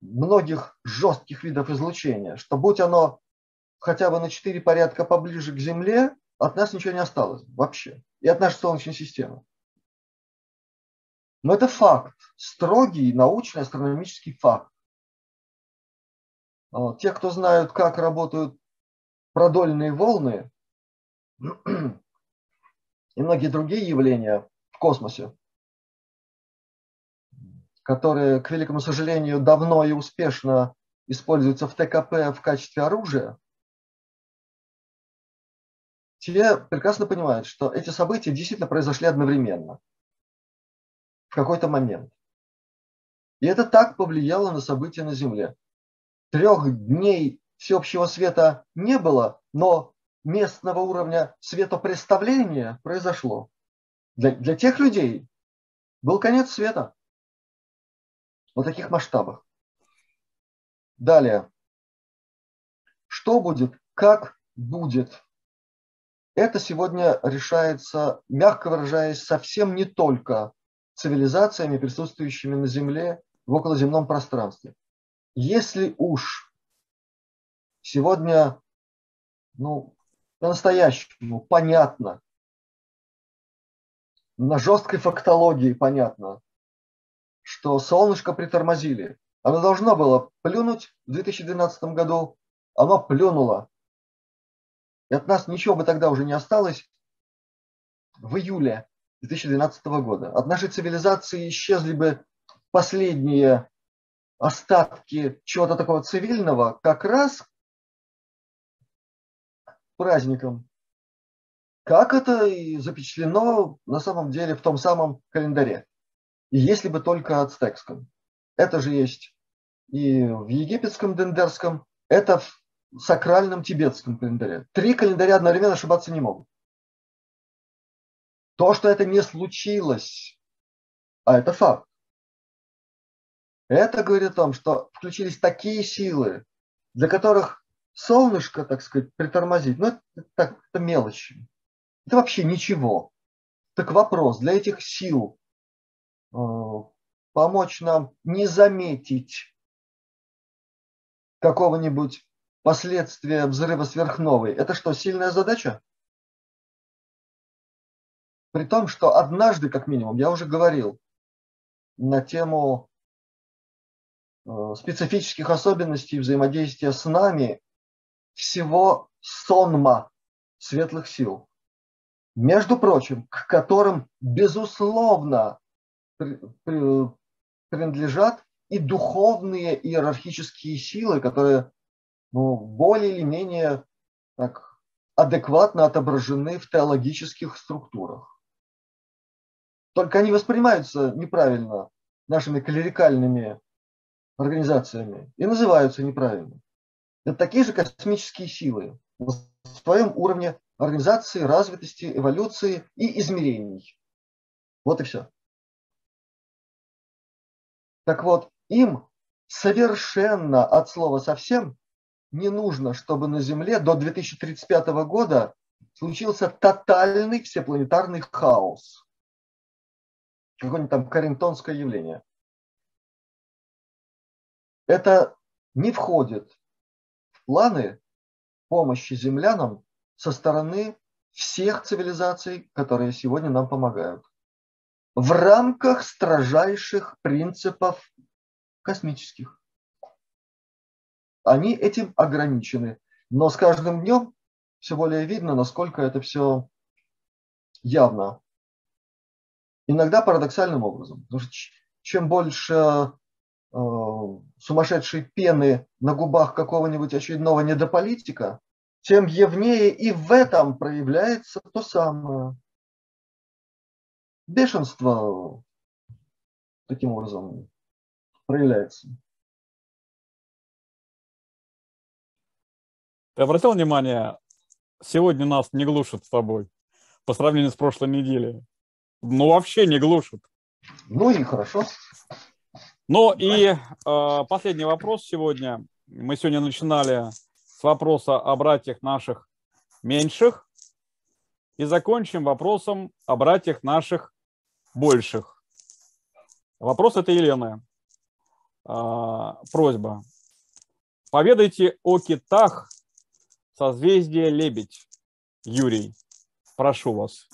многих жестких видов излучения, что будь оно хотя бы на 4 порядка поближе к Земле, от нас ничего не осталось вообще. И от нашей Солнечной системы. Но это факт, строгий научный астрономический факт. Те, кто знают, как работают продольные волны [CLEARS THROAT] и многие другие явления в космосе, которые, к великому сожалению, давно и успешно используются в ТКП в качестве оружия, те прекрасно понимают, что эти события действительно произошли одновременно – в какой-то момент. И это так повлияло на события на Земле. Трех дней всеобщего света не было, но местного уровня светопредставления произошло. Для, для тех людей был конец света. В таких масштабах. Далее. Что будет? Как будет? Это сегодня решается, мягко выражаясь, совсем не только цивилизациями, присутствующими на Земле в околоземном пространстве. Если уж сегодня, ну, по-настоящему понятно, на жесткой фактологии понятно, что солнышко притормозили. Оно должно было плюнуть в 2012 году, оно плюнуло. И от нас ничего бы тогда уже не осталось в июле 2012 года. От нашей цивилизации исчезли бы последние остатки чего-то такого цивильного как раз праздником. Как это и запечатлено на самом деле в том самом календаре. И если бы только ацтекском. Это же есть и в египетском дендерском, это в сакральном тибетском календаре. Три календаря одновременно ошибаться не могут. То, что это не случилось, а это факт, это говорит о том, что включились такие силы, для которых солнышко, так сказать, притормозить, ну, это, это, это мелочи. Это вообще ничего. Так вопрос, для этих сил э, помочь нам не заметить какого-нибудь последствия взрыва сверхновой, это что, сильная задача? При том, что однажды, как минимум, я уже говорил на тему специфических особенностей взаимодействия с нами всего сонма светлых сил. Между прочим, к которым, безусловно, принадлежат и духовные иерархические силы, которые ну, более или менее так, адекватно отображены в теологических структурах. Только они воспринимаются неправильно нашими клерикальными организациями и называются неправильно. Это такие же космические силы в своем уровне организации, развитости, эволюции и измерений. Вот и все. Так вот, им совершенно от слова совсем не нужно, чтобы на Земле до 2035 года случился тотальный всепланетарный хаос. Какое-нибудь там карингтонское явление. Это не входит в планы помощи землянам со стороны всех цивилизаций, которые сегодня нам помогают. В рамках строжайших принципов космических. Они этим ограничены. Но с каждым днем все более видно, насколько это все явно. Иногда парадоксальным образом. Потому что чем больше сумасшедшей пены на губах какого-нибудь очередного недополитика, тем явнее и в этом проявляется то самое. Бешенство таким образом проявляется. Ты обратил внимание, сегодня нас не глушат с тобой по сравнению с прошлой неделей. Ну, вообще не глушат. Ну и хорошо. Ну и э, последний вопрос сегодня. Мы сегодня начинали с вопроса о братьях наших меньших и закончим вопросом о братьях наших больших. Вопрос это Елены. Э, просьба. Поведайте о китах Созвездие Лебедь. Юрий, прошу вас.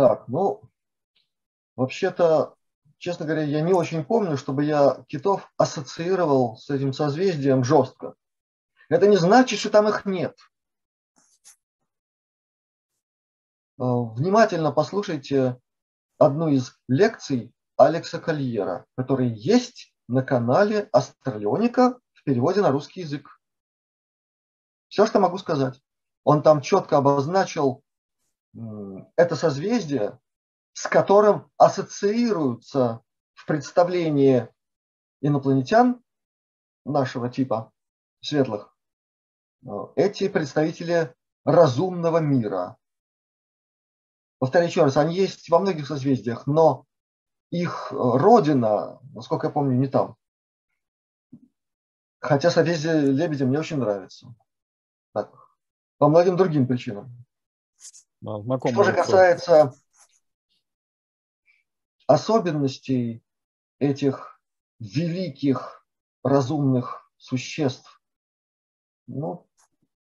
Так, ну, вообще-то, честно говоря, я не очень помню, чтобы я китов ассоциировал с этим созвездием жестко. Это не значит, что там их нет. Э, внимательно послушайте одну из лекций Алекса Кольера, который есть на канале Астралионика в переводе на русский язык. Все, что могу сказать. Он там четко обозначил это созвездие, с которым ассоциируются в представлении инопланетян нашего типа, светлых, э, эти представители разумного мира. Повторяю еще раз, они есть во многих созвездиях, но их э, родина, насколько я помню, не там. Хотя созвездие Лебедя мне очень нравится. Так, по многим другим причинам. Да, Что же касается особенностей этих великих разумных существ, ну,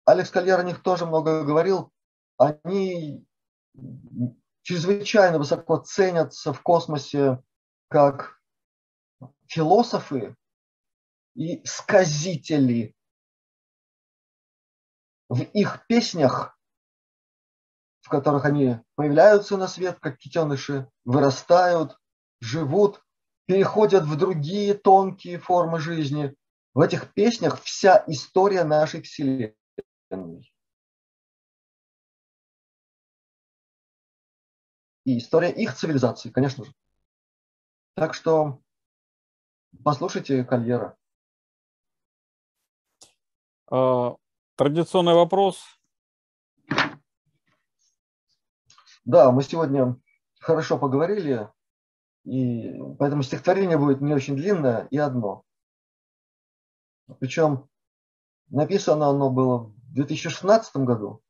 Алекс Кольер о них тоже много говорил. Они чрезвычайно высоко ценятся в космосе как философы и сказители. В их песнях, которых они появляются на свет, как китеныши, вырастают, живут, переходят в другие тонкие формы жизни. В этих песнях вся история нашей Вселенной. и история их цивилизации, конечно же. Так что послушайте Кольера. А, традиционный вопрос. Да, мы сегодня хорошо поговорили, и поэтому стихотворение будет не очень длинное и одно. Причем написано оно было в 2016 году,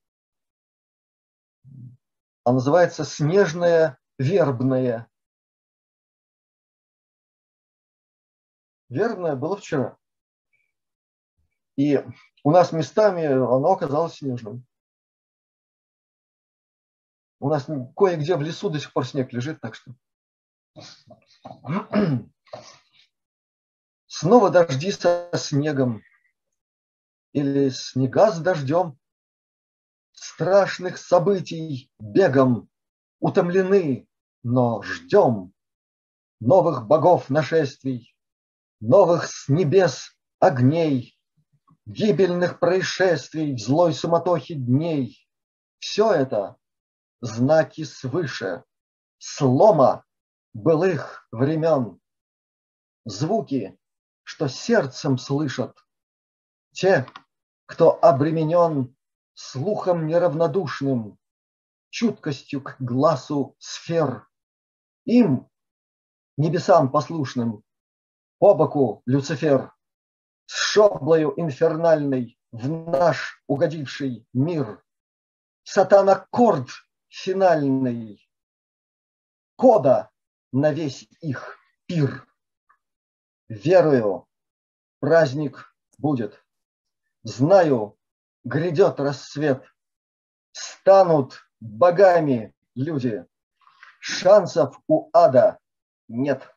а называется снежное вербное. Вербное было вчера. И у нас местами оно оказалось снежным. У нас кое-где в лесу до сих пор снег лежит, так что... Снова дожди со снегом или снега с дождем страшных событий бегом утомлены, но ждем новых богов нашествий, новых с небес огней, гибельных происшествий в злой суматохе дней. Все это знаки свыше, слома былых времен. Звуки, что сердцем слышат те, кто обременен слухом неравнодушным, чуткостью к глазу сфер. Им, небесам послушным, по боку Люцифер, с шоблою инфернальной в наш угодивший мир. Сатана корд финальный, кода на весь их пир. Верую, праздник будет. Знаю, грядет рассвет. Станут богами люди. Шансов у ада нет.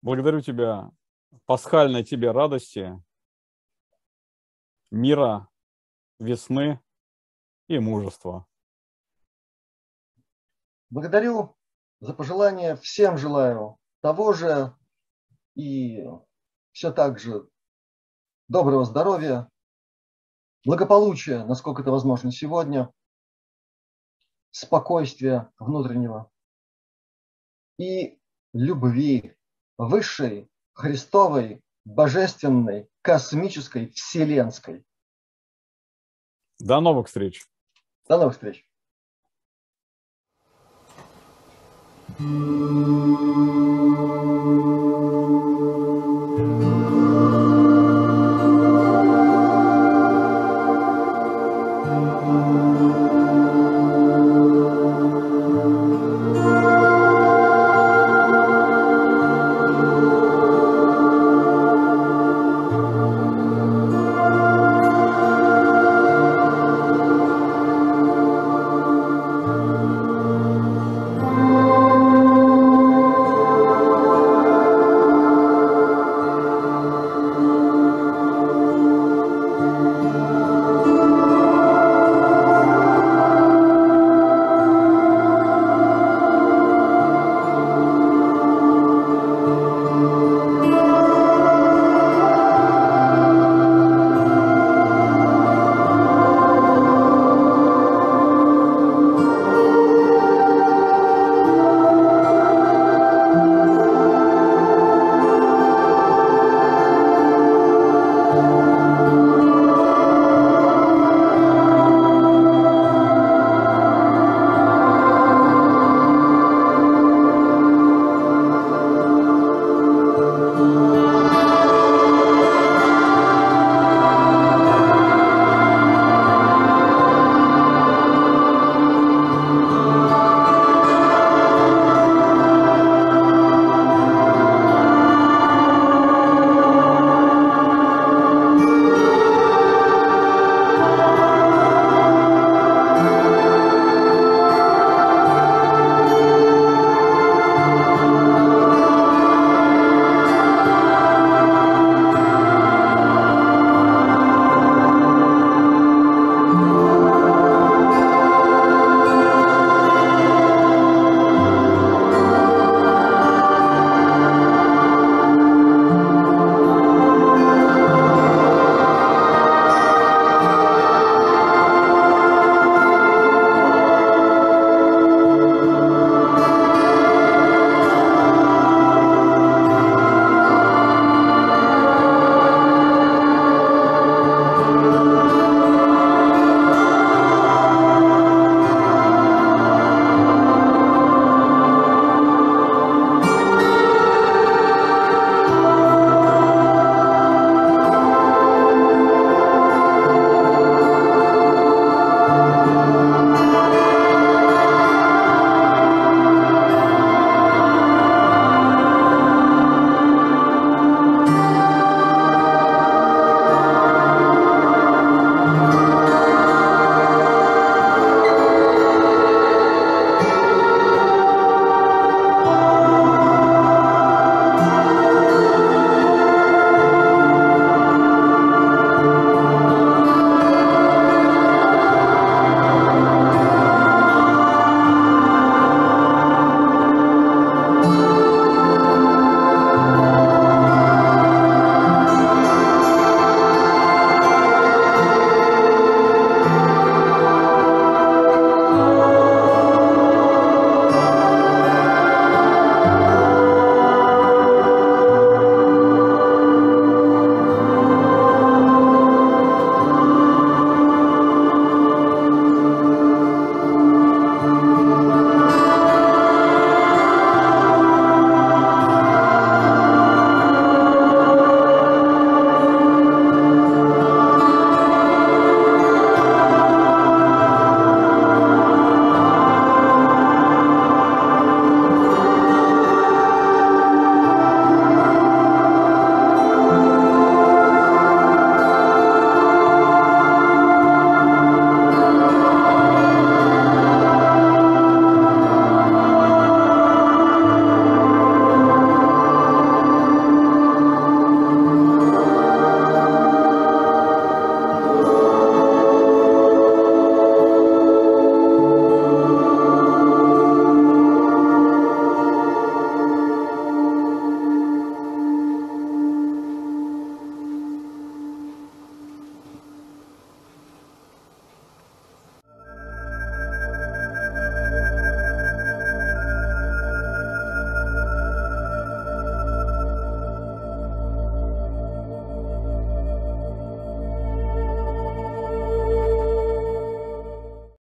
Благодарю тебя, пасхальной тебе радости, мира, весны и мужества. Благодарю за пожелания. Всем желаю того же и все так же доброго здоровья, благополучия, насколько это возможно сегодня, спокойствия внутреннего и любви высшей, Христовой, божественной, космической, вселенской. До новых встреч. До новых встреч. Thank you.